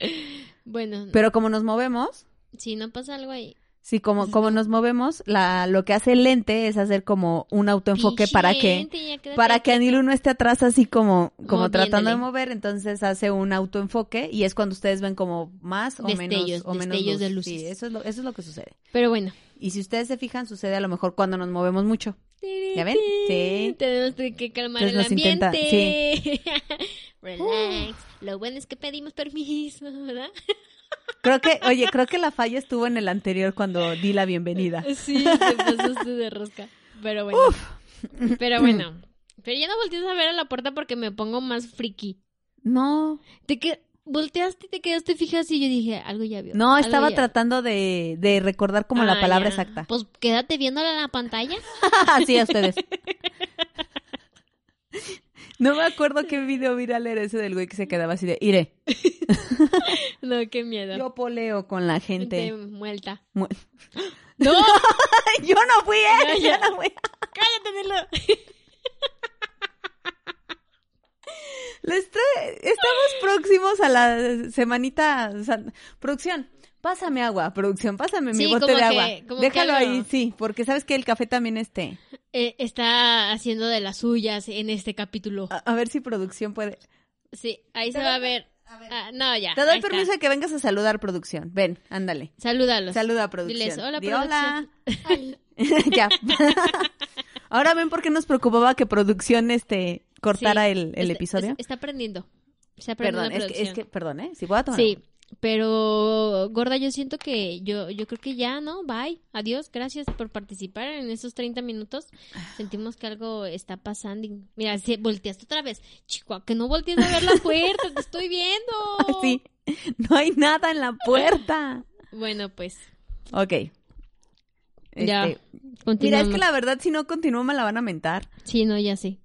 Bueno, Pero como nos movemos, si no pasa algo ahí. Sí, como, como nos movemos, la, lo que hace el lente es hacer como un autoenfoque para que, para que. Anilu no esté atrás así como, como tratando de mover, entonces hace un autoenfoque y es cuando ustedes ven como más o Destellos, menos, o menos destellos de luz. luces. Sí, eso es, lo, eso es lo que sucede. Pero bueno. Y si ustedes se fijan, sucede a lo mejor cuando nos movemos mucho. ¿Ya ven? Sí. Tenemos que calmar Entonces el nos intenta- ambiente. (laughs) Relax. Lo bueno es que pedimos permiso, ¿verdad? Creo que, oye, creo que la falla estuvo en el anterior cuando di la bienvenida. Sí, te pasaste de rosca. Pero bueno. Pero bueno. Pero ya no voltees a ver a la puerta porque me pongo más friki. No, Te que volteaste y te quedaste fija así y yo dije, algo ya vio. no, estaba ya- tratando de, de recordar como la Ah, palabra ya. exacta. Pues quédate viéndola en la pantalla. (laughs) Así a ustedes. (laughs) No me acuerdo qué video viral era ese del güey que se quedaba así de, iré. (laughs) No, qué miedo. Yo poleo con la Gente gente. muerta. Mu- (laughs) ¡No! (laughs) Yo no fui, ¿eh? Yo no fui. ¡Cállate, Nelo! Les trae- Estamos próximos a la semanita. Producción, pásame agua. Producción, pásame mi Sí, bote de que- agua. Déjalo algo- ahí, sí, porque sabes que el café también este. Eh, está haciendo de las suyas en este capítulo. A, a ver si producción puede. Sí, ahí se va a ver. Ah, no, ya. Te doy está. permiso de que vengas a saludar, producción. Ven, ándale. Salúdalos. Saluda, producción. Diles, hola, Di producción. (laughs) ya. (laughs) Ahora ven por qué nos preocupaba que producción este cortara Sí, el, el está- episodio. es- Está aprendiendo. Está aprendiendo Perdón, es que, es que, perdón, ¿eh? Si voy a tomar. Sí, pero gorda, yo siento que yo, yo creo que ya, ¿no? Bye, adiós, gracias por participar en esos 30 minutos. Sentimos que algo está pasando. Mira, si volteaste otra vez, chico, que no voltees a ver la puerta, te estoy viendo. (laughs) Sí, no hay nada en la puerta. Bueno, pues, Ok. ya, Este, Mira, es que la verdad, si no continúo, me la van a mentar. Sí, no, ya sé.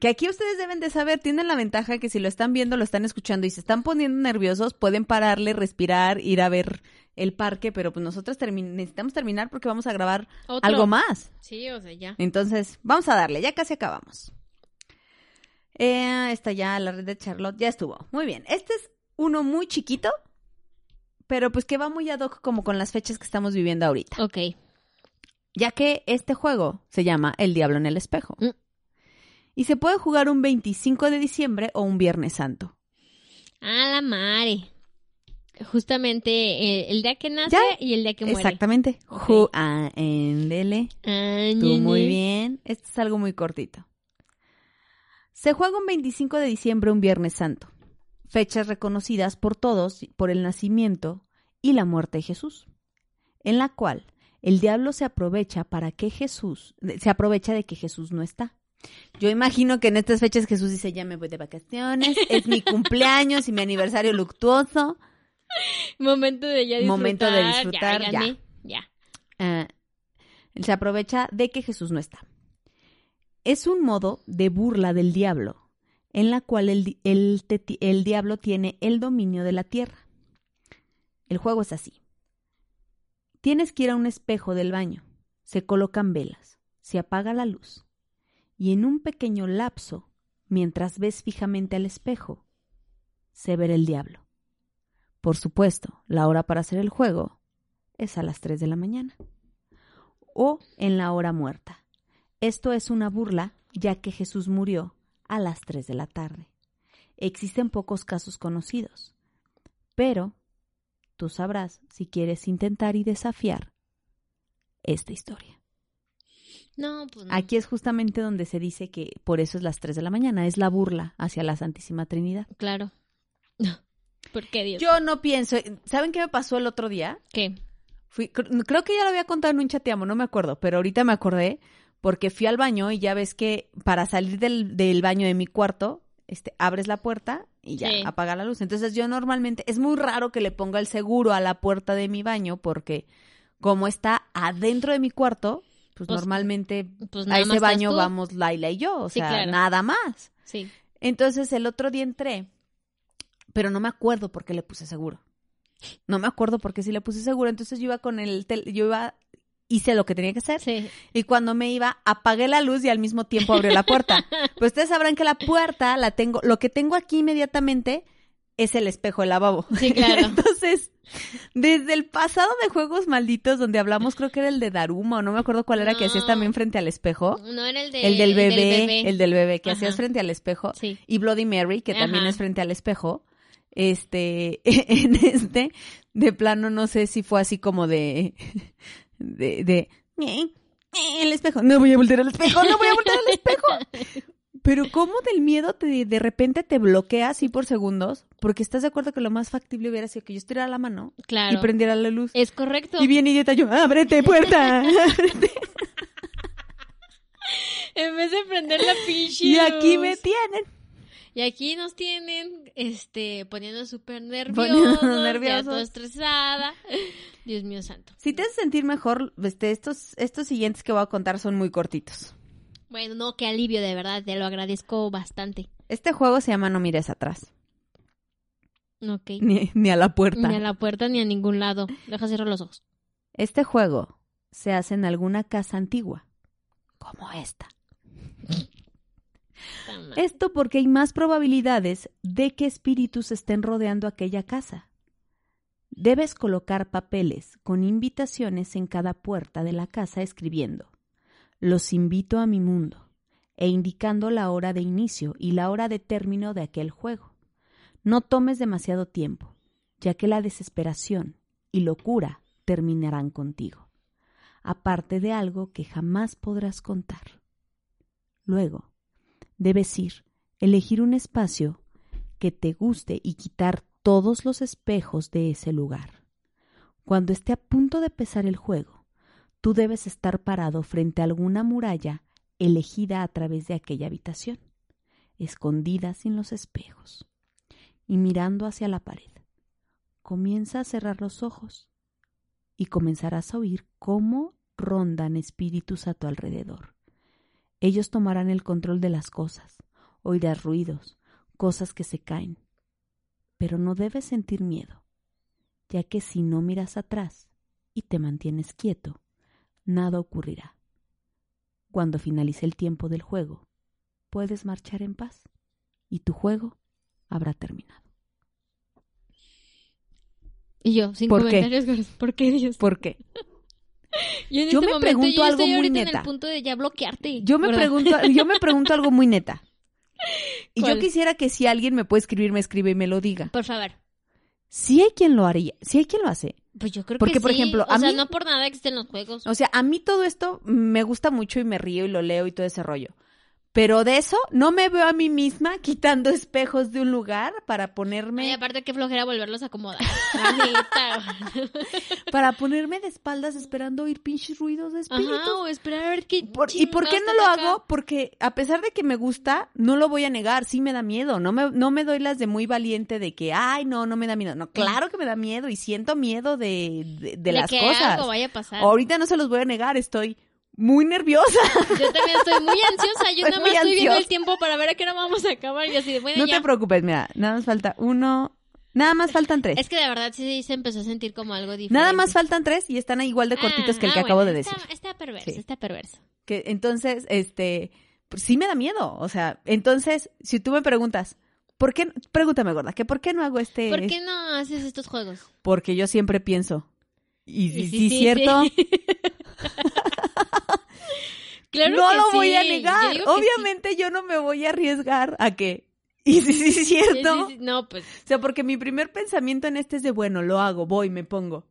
Que aquí ustedes deben de saber, tienen la ventaja que si lo están viendo, lo están escuchando y se están poniendo nerviosos, pueden pararle, respirar, ir a ver el parque, pero pues nosotros necesitamos terminar porque vamos a grabar Otro. algo más. Sí, o sea, ya. Entonces, vamos a darle, ya casi acabamos. Eh, esta ya, la red de Charlotte, ya estuvo. Muy bien, este es uno muy chiquito, pero pues que va muy ad hoc como con las fechas que estamos viviendo ahorita. Ok. Ya que este juego se llama El Diablo en el Espejo. Mm. Y se puede jugar un 25 de diciembre o un Viernes Santo. A la madre. Justamente eh, el día que nace Ya. y el día que muere. Exactamente. Ah. Ah, Tú ñe, muy bien. Este es algo muy cortito. Se juega un 25 de diciembre, un Viernes Santo. Fechas reconocidas por todos por el nacimiento y la muerte de Jesús, en la cual el diablo se aprovecha para que Jesús, se aprovecha de que Jesús no está. Yo imagino que en estas fechas Jesús dice, ya me voy de vacaciones, es mi cumpleaños y mi aniversario luctuoso. Momento de ya disfrutar. Momento de disfrutar, ya. ya. gané, ya. Ah, se aprovecha de que Jesús no está. Es un modo de burla del diablo, en la cual el, el el diablo tiene el dominio de la tierra. El juego es así. Tienes que ir a un espejo del baño, se colocan velas, se apaga la luz, y en un pequeño lapso, mientras ves fijamente al espejo, se verá el diablo. Por supuesto, la hora para hacer el juego es a las 3 de la mañana. O en la hora muerta. Esto es una burla, ya que Jesús murió a las 3 de la tarde. Existen pocos casos conocidos, pero tú sabrás si quieres intentar y desafiar esta historia. No, pues no. Aquí es justamente donde se dice que por eso es las 3 de la mañana, es la burla hacia la Santísima Trinidad. Claro. (laughs) ¿Por qué Dios? Yo no pienso, ¿saben qué me pasó el otro día? ¿Qué? Fui, cr- creo que ya lo había contado en un chateamo, no me acuerdo, pero ahorita me acordé porque fui al baño y ya ves que para salir del, del baño de mi cuarto, este, abres la puerta y ya Sí. apaga la luz. Entonces yo normalmente, es muy raro que le ponga el seguro a la puerta de mi baño porque como está adentro de mi cuarto, pues, Pues, normalmente Pues a ese baño vamos Laila y yo, o Sí, sea, claro. nada más. Sí. Entonces el otro día entré, pero no me acuerdo por qué le puse seguro. No me acuerdo por qué sí le puse seguro. Entonces yo iba con el, tel- yo iba, hice lo que tenía que hacer. Sí. Y cuando me iba, apagué la luz y al mismo tiempo abrió la puerta. (laughs) pues ustedes sabrán que la puerta la tengo, lo que tengo aquí inmediatamente es el espejo del lavabo. Sí, claro. (laughs) Entonces, desde el pasado de juegos malditos donde hablamos, creo que era el de Daruma o no me acuerdo cuál era que hacías también frente al espejo. No era el, de, el del bebé, el del bebé, que Ajá. hacías frente al espejo. Sí. Y Bloody Mary, que también es frente al espejo. Este, (laughs) en este, de plano, no sé si fue así como de, de, de, "Eh, eh, el espejo, no voy a voltear al espejo, no voy a voltear al espejo. (laughs) Pero cómo del miedo te, de repente te bloquea así por segundos, porque estás de acuerdo que lo más factible hubiera sido que yo estirara la mano Claro. y prendiera la luz. Es correcto. Y bien idiota yo, ábrete puerta. (laughs) (laughs) En vez de prender la pinche y aquí me tienen. Y aquí nos tienen, este, poniendo súper (laughs) nerviosos, nerviosos. todo estresada. Dios mío santo. Si te hace sentir mejor, este, estos, estos siguientes que voy a contar son muy cortitos. Bueno, no, qué alivio, de verdad, te lo agradezco bastante. Este juego se llama No mires atrás, Ok. (laughs) ni, ni a la puerta. Ni a la puerta ni a ningún lado. Deja cerrar los ojos. Este juego se hace en alguna casa antigua, como esta. Esto porque hay más probabilidades de que espíritus estén rodeando aquella casa. Debes colocar papeles con invitaciones en cada puerta de la casa escribiendo Los invito a mi mundo e indicando la hora de inicio y la hora de término de aquel juego. No tomes demasiado tiempo, ya que la desesperación y locura terminarán contigo, aparte de algo que jamás podrás contar. Luego, debes ir, elegir un espacio que te guste y quitar todos los espejos de ese lugar. Cuando esté a punto de empezar el juego, tú debes estar parado frente a alguna muralla elegida a través de aquella habitación, escondida sin los espejos, y mirando hacia la pared. Comienza a cerrar los ojos y comenzarás a oír cómo rondan espíritus a tu alrededor. Ellos tomarán el control de las cosas, oirás ruidos, cosas que se caen. Pero no debes sentir miedo, ya que si no miras atrás y te mantienes quieto, nada ocurrirá. Cuando finalice el tiempo del juego, puedes marchar en paz y tu juego habrá terminado. Y yo, sin ¿Por qué? comentarios, (laughs) ¿por qué Dios? ¿Por qué? (laughs) Yo, en Yo este me momento, pregunto yo algo estoy muy ahorita en neta. el punto de ya bloquearte. Yo me ¿verdad? pregunto, yo me pregunto algo muy neta. (laughs) Y yo quisiera que si alguien me puede escribir, me escribe y me lo diga. Por favor. Si hay quien lo haría, si hay quien lo hace. Pues yo creo Porque, que por sí. ejemplo, o a sea, mí- no por nada existen los juegos. O sea, a mí todo esto me gusta mucho y me río y lo leo y todo ese rollo. Pero de eso no me veo a mí misma quitando espejos de un lugar para ponerme aparte qué flojera volverlos a acomodar. (laughs) Para ponerme de espaldas esperando oír pinches ruidos de espíritus. Ajá, o esperar a ver qué Por- ¿Y por qué no lo hago? Porque a pesar de que me gusta, no lo voy a negar, sí me da miedo. No me, no me doy las de muy valiente de que, ay, no, no me da miedo. No, claro que me da miedo y siento miedo de, de, de las que cosas. algo vaya a pasar. Ahorita no se los voy a negar, estoy muy nerviosa. (laughs) Yo también estoy muy ansiosa. Yo Estoy nada más estoy viendo el tiempo para ver a qué hora vamos a acabar. Y así de, bueno, No ya. te preocupes, mira, nada más falta uno, nada más faltan tres. Es que de verdad sí se empezó a sentir como algo diferente. Nada más faltan tres y están igual de cortitos Ah, que el ah, que acabo bueno, de está- decir. Está perverso, Sí. está perverso. Que entonces, este, pues, sí me da miedo. O sea, entonces, si tú me preguntas, ¿por qué? Pregúntame, gorda, que por qué no hago este. ¿Por qué no haces estos juegos? Porque yo siempre pienso. Y sí, Y sí, cierto. (laughs) Claro no que lo voy a negar. yo sí. Obviamente yo no me voy a arriesgar a que. (laughs) Y sí, sí, Sí, cierto. No, pues O sea, porque mi primer pensamiento en este es de, bueno, lo hago, voy, me pongo.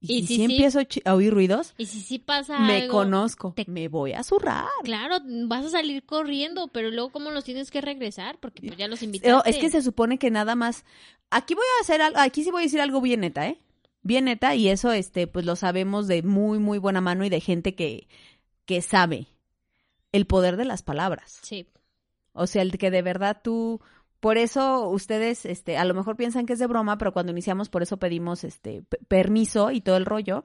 Y, Y si empiezo a oír ruidos, Y si sí pasa me algo, conozco, te- me voy a zurrar. Claro, vas a salir corriendo, pero luego cómo los tienes que regresar porque pues ya los invitaste. No, es que se supone que nada más. Aquí voy a hacer algo, aquí sí voy a decir algo bien neta, ¿eh? Bien neta, y eso, este, pues lo sabemos de muy, muy buena mano y de gente que, que sabe el poder de las palabras. Sí. O sea, el que de verdad tú. Por eso ustedes, este, a lo mejor piensan que es de broma, pero cuando iniciamos, por eso pedimos este permiso y todo el rollo.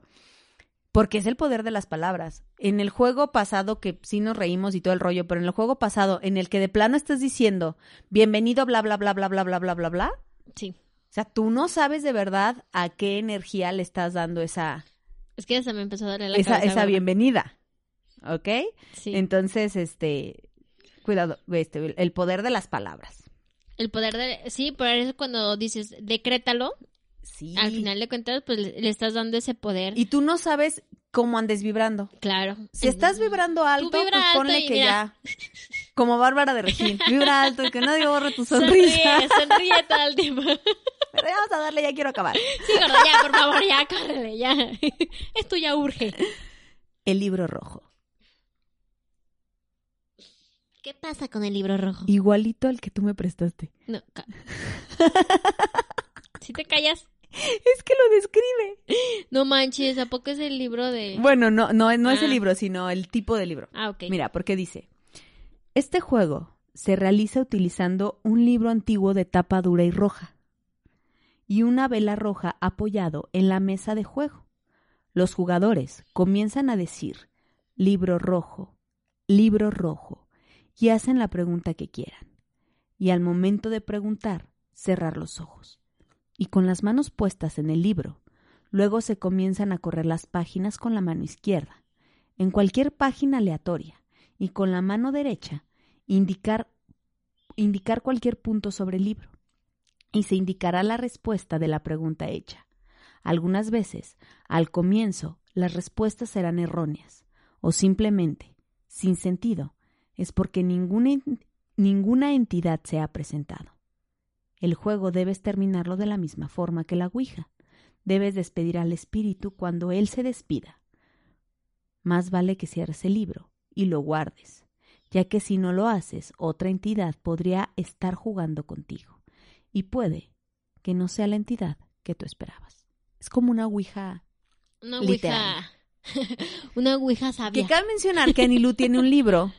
Porque es el poder de las palabras. En el juego pasado, que sí nos reímos y todo el rollo, pero en el juego pasado, en el que de plano estás diciendo, bienvenido, bla, bla, bla, bla, bla, bla, bla, bla, bla. Sí. O sea, tú no sabes de verdad a qué energía le estás dando esa, Es que ya se me empezó a darle la esa, cabeza, esa bienvenida. ¿Ok? Sí. Entonces, este, cuidado, este, el poder de las palabras. El poder de... Sí, por eso cuando dices, decrétalo, Sí. al final de cuentas, pues le estás dando ese poder. Y tú no sabes cómo andes vibrando. Claro. Si estás vibrando alto, vibra pues ponle que mira. ya. Como Bárbara de Regil. (laughs) Vibra alto y que nadie borre tu Sonríe, sonrisa. sonríe todo el tiempo. (laughs) Pero ya vamos a darle, ya quiero acabar. Sí, gordo, ya, por favor, ya, córrele, ya. (laughs) Esto ya urge. El libro rojo. ¿Qué pasa con el libro rojo? Igualito al que tú me prestaste. No, (laughs) si te callas, Es que lo describe. no manches, ¿a poco es el libro de...? Bueno, no, no, no es el Ah. libro, sino el tipo de libro. Ah, ok. Mira, porque dice, este juego se realiza utilizando un libro antiguo de tapa dura y roja y una vela roja apoyado en la mesa de juego. Los jugadores comienzan a decir libro rojo, libro rojo y hacen la pregunta que quieran. Y al momento de preguntar, cerrar los ojos. Y con las manos puestas en el libro, luego se comienzan a correr las páginas con la mano izquierda, en cualquier página aleatoria, y con la mano derecha indicar, indicar cualquier punto sobre el libro. Y se indicará la respuesta de la pregunta hecha. Algunas veces, al comienzo, las respuestas serán erróneas, o simplemente, sin sentido, es porque ninguna, ninguna entidad se ha presentado. El juego debes terminarlo de la misma forma que la Ouija. Debes despedir al espíritu cuando él se despida. Más vale que cierres el libro y lo guardes, ya que si no lo haces, otra entidad podría estar jugando contigo. Y puede que no sea la entidad que tú esperabas. Es como una Ouija. Una literal. ouija... (laughs) Una ouija Que sabia. cabe mencionar que Anilú tiene un libro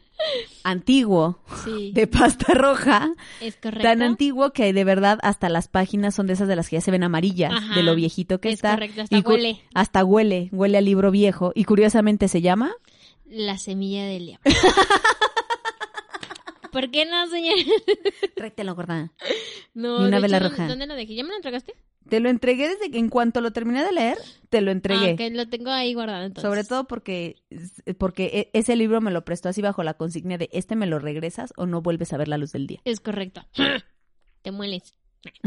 antiguo Sí, de pasta roja es correcto. tan antiguo que de verdad hasta las páginas son de esas de las que ya se ven amarillas, Ajá, de lo viejito que es está. correcto, hasta Y huele. Hasta huele, huele a libro viejo. Y curiosamente se llama La semilla del diablo. (laughs) ¿Por qué no, señor? Tráetelo, gorda. No, una de vela hecho, roja. ¿Dónde lo dejé? ¿Ya me lo entregaste? Te lo entregué desde que en cuanto lo terminé de leer, te lo entregué. Ah, lo tengo ahí guardado entonces. Sobre todo porque, porque e- ese libro me lo prestó así bajo la consigna de este me lo regresas o no vuelves a ver la luz del día. Es correcto. (laughs) Te mueles. (laughs)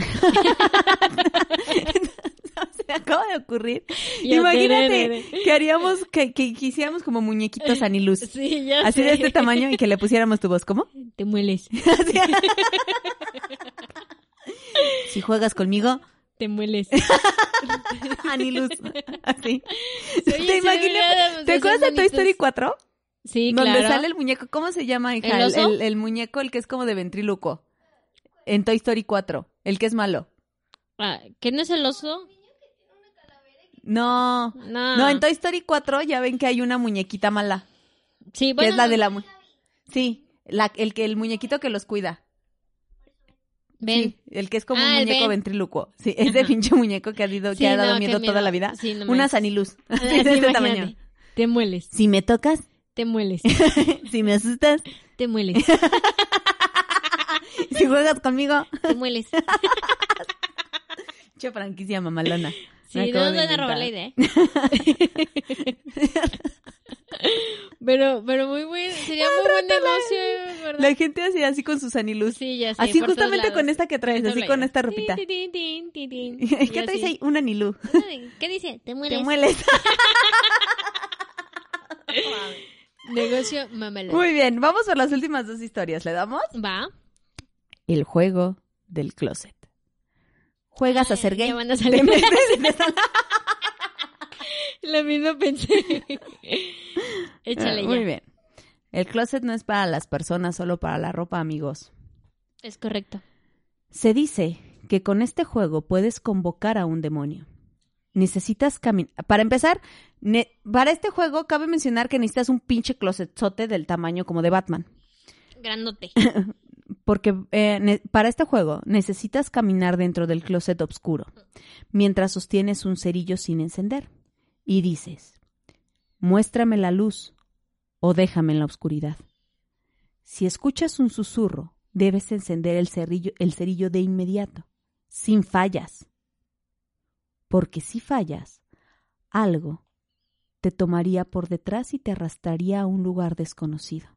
Se me acaba de ocurrir. (laughs) Imagínate que haríamos, que, que quisiéramos como muñequitos aniluz. Sí, ya Así sé. de este tamaño y que le pusiéramos tu voz. ¿Cómo? Te mueles. Si juegas conmigo, Te mueles. (laughs) Aniluz. Así. (laughs) ¿Te imaginas? ¿Te acuerdas de Toy. Story 4? Sí, Donde claro. sale el muñeco. ¿Cómo se llama, hija? ¿El oso? el- el muñeco, el que es como de ventríloco. En Toy Story 4. El que es malo. Ah, ¿Qué no es el oso? No. No. No, en Toy Story 4 ya ven que hay una muñequita mala. Sí, que bueno. es la de la... mu- Sí, la, el, que, el muñequito que los cuida. Ven. Sí, el que es como Ah, un muñeco Ben. ventrílocuo. Sí, ese Ajá. pinche muñeco que ha, dado, Sí, que ha dado no, qué miedo toda miedo. la vida. Sí, no Una saniluz. (laughs) Ah, de este tamaño. Te mueles. Si me tocas, Te mueles. (laughs) si me asustas, Te mueles. (laughs) si juegas conmigo. Te mueles. Che franquicia mamalona. Sí, no nos van a robar la idea. (laughs) pero, pero muy buen, sería muy buen negocio, ¿verdad? La gente así con sus aniluz. Sí, ya sé. así por todos justamente con lados. esta que traes, así con esta ropita. Tin, tin, tin, tin, tin. (laughs) ¿Qué traes así. ahí? Un anilú. ¿Qué dice? Te mueles. Te mueles. (laughs) Negocio mamelón. Muy bien, vamos por las últimas dos historias. ¿Le damos? Va. El juego del closet. Juegas a ser gay. ya van a Te salir. metes en esa- (laughs) Lo mismo pensé. (laughs) Échale Ah, ya. Muy bien. El closet no es para las personas, solo para la ropa, amigos. Es correcto. Se dice que con este juego puedes convocar a un demonio. Necesitas caminar. Para empezar, para este juego cabe mencionar que necesitas un pinche closetzote del tamaño como de Batman. Grandote. (laughs) Porque eh, para este juego necesitas caminar dentro del closet oscuro, mientras sostienes un cerillo sin encender. Y dices, muéstrame la luz o déjame en la oscuridad. Si escuchas un susurro, debes encender el cerillo, el cerillo de inmediato, sin fallas. Porque si fallas, algo te tomaría por detrás y te arrastraría a un lugar desconocido.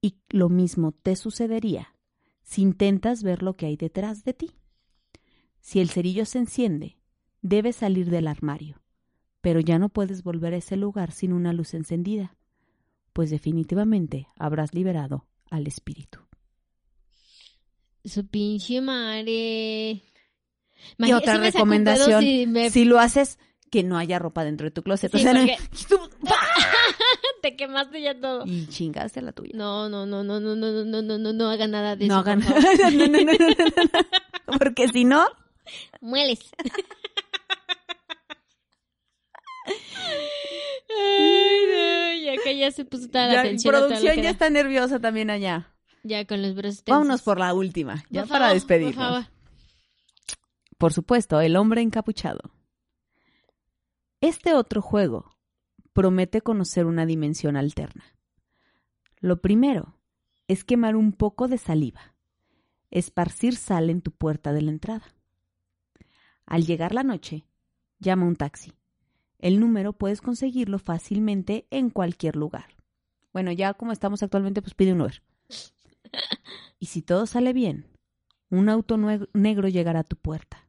Y lo mismo te sucedería si intentas ver lo que hay detrás de ti. Si el cerillo se enciende, debes salir del armario, pero ya no puedes volver a ese lugar sin una luz encendida, pues definitivamente habrás liberado al espíritu. Su pinche madre. Y otra recomendación, si me- si lo haces, que no haya ropa dentro de tu closet. Sí, o sea, no- porque- Te quemaste ya todo. y chingaste la tuya. No, no, no, no, no, no, no, no, no, no, no haga nada de No eso. hagan. no, no, no, no, no, no. Porque si no, Mueles. Ay, no, ya que ya se puso toda la atención. a todo lo producción ya está nerviosa también allá. Ya con los brazos tensos. Vámonos por la última, ya Por para favor, despedirnos. Por favor. Por supuesto, el hombre encapuchado. Este otro juego promete conocer una dimensión alterna. Lo primero es quemar un poco de saliva, esparcir sal en tu puerta de la entrada. Al llegar la noche, llama un taxi. El número puedes conseguirlo fácilmente en cualquier lugar. Bueno, ya como estamos actualmente, pues pide un Uber. (laughs) Y si todo sale bien, un auto negro llegará a tu puerta.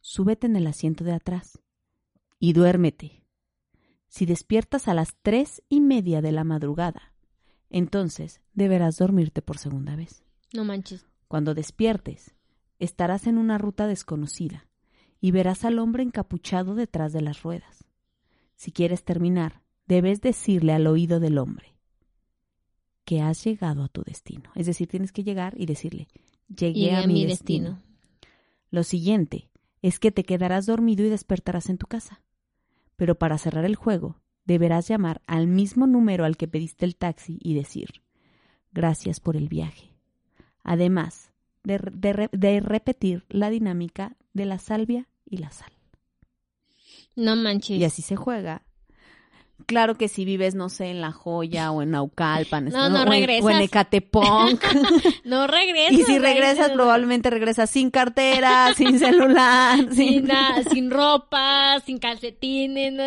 Súbete en el asiento de atrás y duérmete. Si despiertas a las tres y media de la madrugada, entonces deberás dormirte por segunda vez. No manches. Cuando despiertes, estarás en una ruta desconocida y verás al hombre encapuchado detrás de las ruedas. Si quieres terminar, debes decirle al oído del hombre que has llegado a tu destino. Es decir, tienes que llegar y decirle, llegué Llegué a, mi destino. Lo siguiente es que te quedarás dormido y despertarás en tu casa. Pero para cerrar el juego, deberás llamar al mismo número al que pediste el taxi y decir, gracias por el viaje. Además de, de repetir la dinámica de la salvia y la sal. No manches. Y así se juega. Claro que si vives, no sé, en La Joya o en Naucalpan, No, no o en- o en regresas. Ecatepec. (laughs) No regresas. y si regresas, probablemente regresas sin cartera, (laughs) sin celular, Sin, sin nada, (laughs) sin ropa, sin calcetines, no,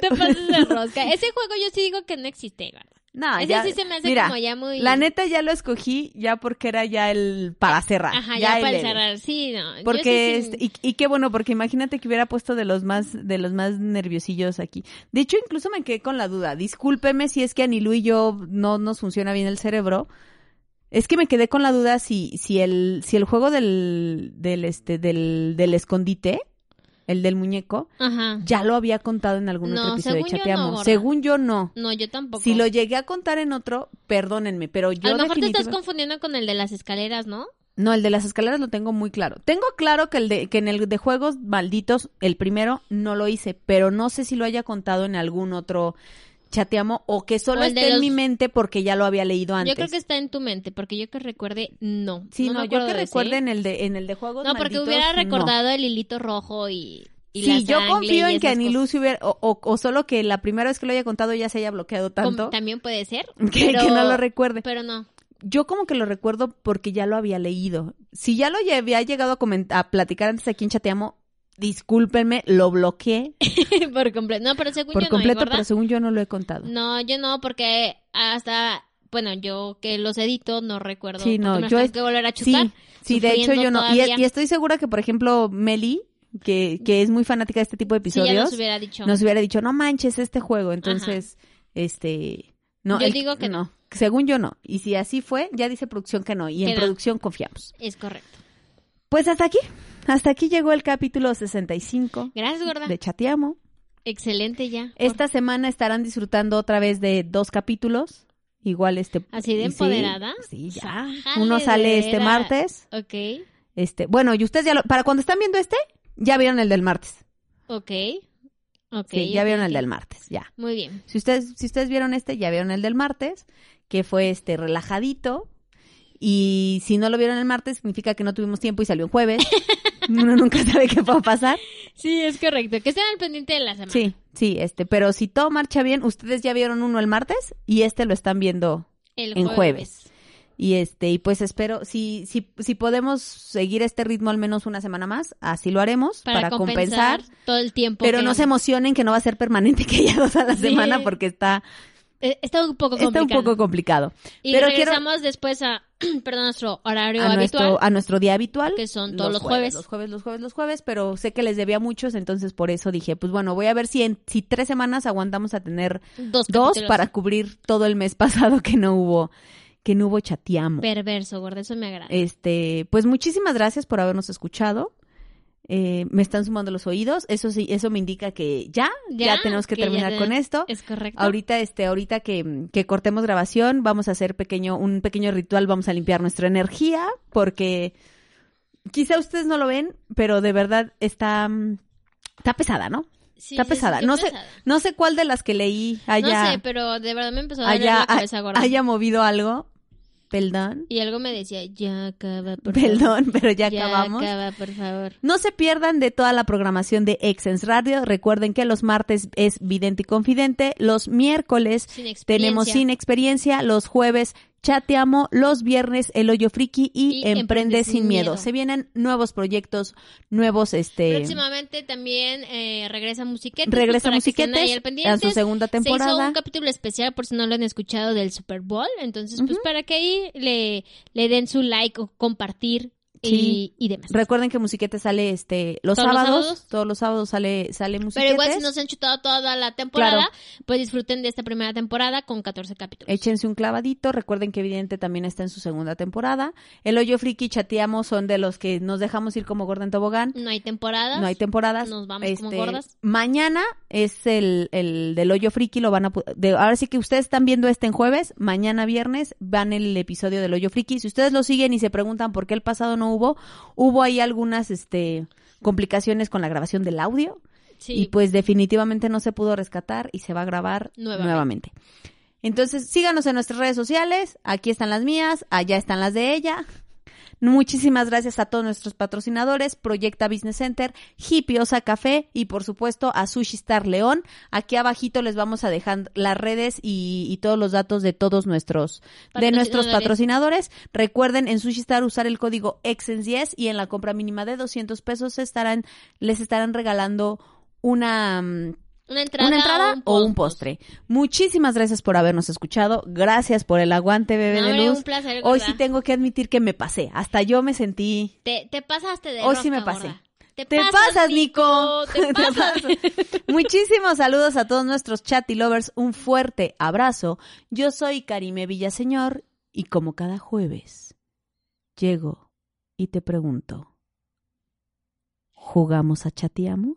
te pases de rosca. Ese juego yo sí digo que no existe, Eduardo. No, ya- sí se me hace mira, como ya muy... La neta ya lo escogí ya porque era ya el para cerrar. Ajá, ya, el para cerrar. Sí, no. Porque sí, sí- este, y, y qué bueno, porque imagínate que hubiera puesto de los más de los más nerviosillos aquí. De hecho, incluso me quedé con la duda. Discúlpeme si es que a Anilú y yo no nos funciona bien el cerebro. Es que me quedé con la duda si si el si el juego del del este del del escondite, el del muñeco, Ajá. ya lo había contado en algún No, otro episodio de según yo no, Chateamos. según yo no. No, yo tampoco. Si lo llegué a contar en otro, perdónenme, pero yo a lo mejor te estás confundiendo con el de las escaleras, ¿no? No, el de las escaleras lo tengo muy claro. Tengo claro que el de que en el de juegos malditos el primero no lo hice, pero no sé si lo haya contado en algún otro chateamo o que solo O esté en mi mente porque ya lo había leído antes. Yo creo que está en tu mente, porque yo que recuerde, no. sí, no, no, me yo que recuerde en el de en el de juegos No, porque malditos, hubiera no. recordado el hilito rojo y, y Sí, la yo confío en que se hubiera o, o- o solo que la primera vez que lo haya contado ya se haya bloqueado tanto También puede ser. (laughs) que, pero, que no lo recuerde. Pero no. Yo como que lo recuerdo porque ya lo había leído. Si ya lo había llegado a, coment- a platicar antes aquí en Chateamo, discúlpenme, lo bloqueé (laughs) por completo. No, pero según por yo completo, no, ¿eh, pero según yo no lo he contado. No, yo no, porque hasta, bueno, yo que los edito no recuerdo. Sí, no, me yo tengo que volver a Sí, chutar. sí, de hecho yo no. Y, estoy segura que, por ejemplo, Meli, que, que es muy fanática de este tipo de Sí, episodios, nos hubiera dicho. nos hubiera dicho, no manches este juego. Entonces, este... No, Yo el- digo que no. Según yo no. Y si así fue, ya dice producción que no. Y en no. producción confiamos. Es correcto. Pues hasta aquí. Hasta aquí llegó el capítulo 65 Gracias, gorda. de Chateamo. Excelente ya. Esta semana estarán disfrutando otra vez de dos capítulos. Igual este. Así de sí, empoderada. Sí, ya. Uno sale este martes. Ok, Este, bueno, y ustedes ya lo, para cuando están viendo este, ya vieron el del martes. ok. Ok. sí, ya vieron el del martes, ya. Muy bien. Si ustedes, si ustedes vieron este, ya vieron el del martes, que fue este relajadito. Y si no lo vieron el martes, significa que no tuvimos tiempo y salió en jueves. (laughs) Uno nunca sabe qué va a pasar. Sí, es correcto. Que estén al pendiente de la semana. Sí, sí, este, pero si todo marcha bien, ustedes ya vieron uno el martes y este lo están viendo El en jueves. Y este, y pues espero, si, si, si podemos seguir este ritmo al menos una semana más, así lo haremos Para, para, compensar, compensar. todo el tiempo. Pero que no se emocionen que no va a ser permanente (laughs) que haya dos a la Sí. semana porque está, Está un poco complicado. está un poco complicado. Y pero quiero- regresamos después a, (clears throat) perdón, nuestro horario A habitual. nuestro, a nuestro día habitual. Que son todos los jueves. Los jueves, los jueves, los jueves, pero sé que les debía muchos, entonces por eso dije, pues bueno, voy a ver si en si tres semanas aguantamos a tener Dos, para cubrir todo el mes (laughs) pasado que no hubo, que no hubo chateamo. Perverso, gorda, eso me agrada. Este, pues muchísimas gracias por habernos escuchado. Eh, me están sumando los oídos. Eso sí, eso me indica que ya, ya, tenemos que, terminar con esto. Es correcto. Ahorita, este, ahorita que, que cortemos grabación, vamos a hacer pequeño, un pequeño ritual, vamos a limpiar nuestra energía, porque quizá ustedes no lo ven, pero de verdad está, está pesada, ¿no? Sí, está pesada. sí, no sé, no sé cuál de las que leí haya, No sé, pero de verdad me empezó a doler haya, la cabeza, gorda. haya movido algo. Perdón. Y algo me decía, ya acaba, por favor. Perdón, (laughs) pero ya, Ya acabamos. acaba, por favor. No se pierdan de toda la programación de Exens Radio. Recuerden que los martes es Vidente y Confidente, los miércoles Sin tenemos Sin Experiencia, los jueves Chateamo, los viernes El Hoyo Friki y, Y Emprende, sin miedo. Se vienen nuevos proyectos, nuevos este Próximamente también eh, regresa Musiquetes. regresa pues, ahí Musiquetes a su segunda Se hizo temporada. un capítulo especial por si no lo han escuchado del Super Bowl. Entonces, pues para que ahí le, le den su like o compartir Sí. y, y demás. Recuerden que Musiquete sale este los ¿Todos los sábados, sábados? todos los sábados sale sale Musiquetes. Pero igual si no se han chutado toda la temporada, Claro. pues disfruten de esta primera temporada con 14 capítulos. Échense un clavadito. Recuerden que Evidente también está en su segunda temporada. El Hoyo Friki y Chateamos son de los que nos dejamos ir como gorda en tobogán. No hay temporadas. No hay temporadas. Nos vamos como Este, gordas. Mañana es el, el del hoyo friki, lo van a de, ahora sí que ustedes están viendo este en jueves, mañana viernes van el episodio del hoyo friki. Si ustedes lo siguen y se preguntan por qué el pasado no hubo, hubo ahí algunas este complicaciones con la grabación del audio Sí. y pues definitivamente no se pudo rescatar y se va a grabar Nuevamente. nuevamente. Entonces, síganos en nuestras redes sociales, aquí están las mías, allá están las de ella. Muchísimas gracias a todos nuestros patrocinadores, Proyecta Business Center, Hipiosa Café y por supuesto a Sushi Star León. Aquí abajito les vamos a dejar las redes y, y todos los datos de todos nuestros de nuestros Patrocinadores. patrocinadores. Recuerden en Sushi Star usar el código EXENS10 y en la compra mínima de 200 pesos estarán les estarán regalando una mm, Una entrada, una entrada o un postre. Muchísimas gracias por habernos escuchado. Gracias por el aguante, bebé No, de luz. un placer, Hoy sí tengo que admitir que me pasé. Hasta yo me sentí. Te, te pasaste de Hoy sí me pasé. gorda. Te pasas, Nico. Te (laughs) pasas. Muchísimos saludos a todos nuestros chatty lovers. Un fuerte abrazo. Yo soy Karime Villaseñor y como cada jueves llego y te pregunto, ¿jugamos a chateamo?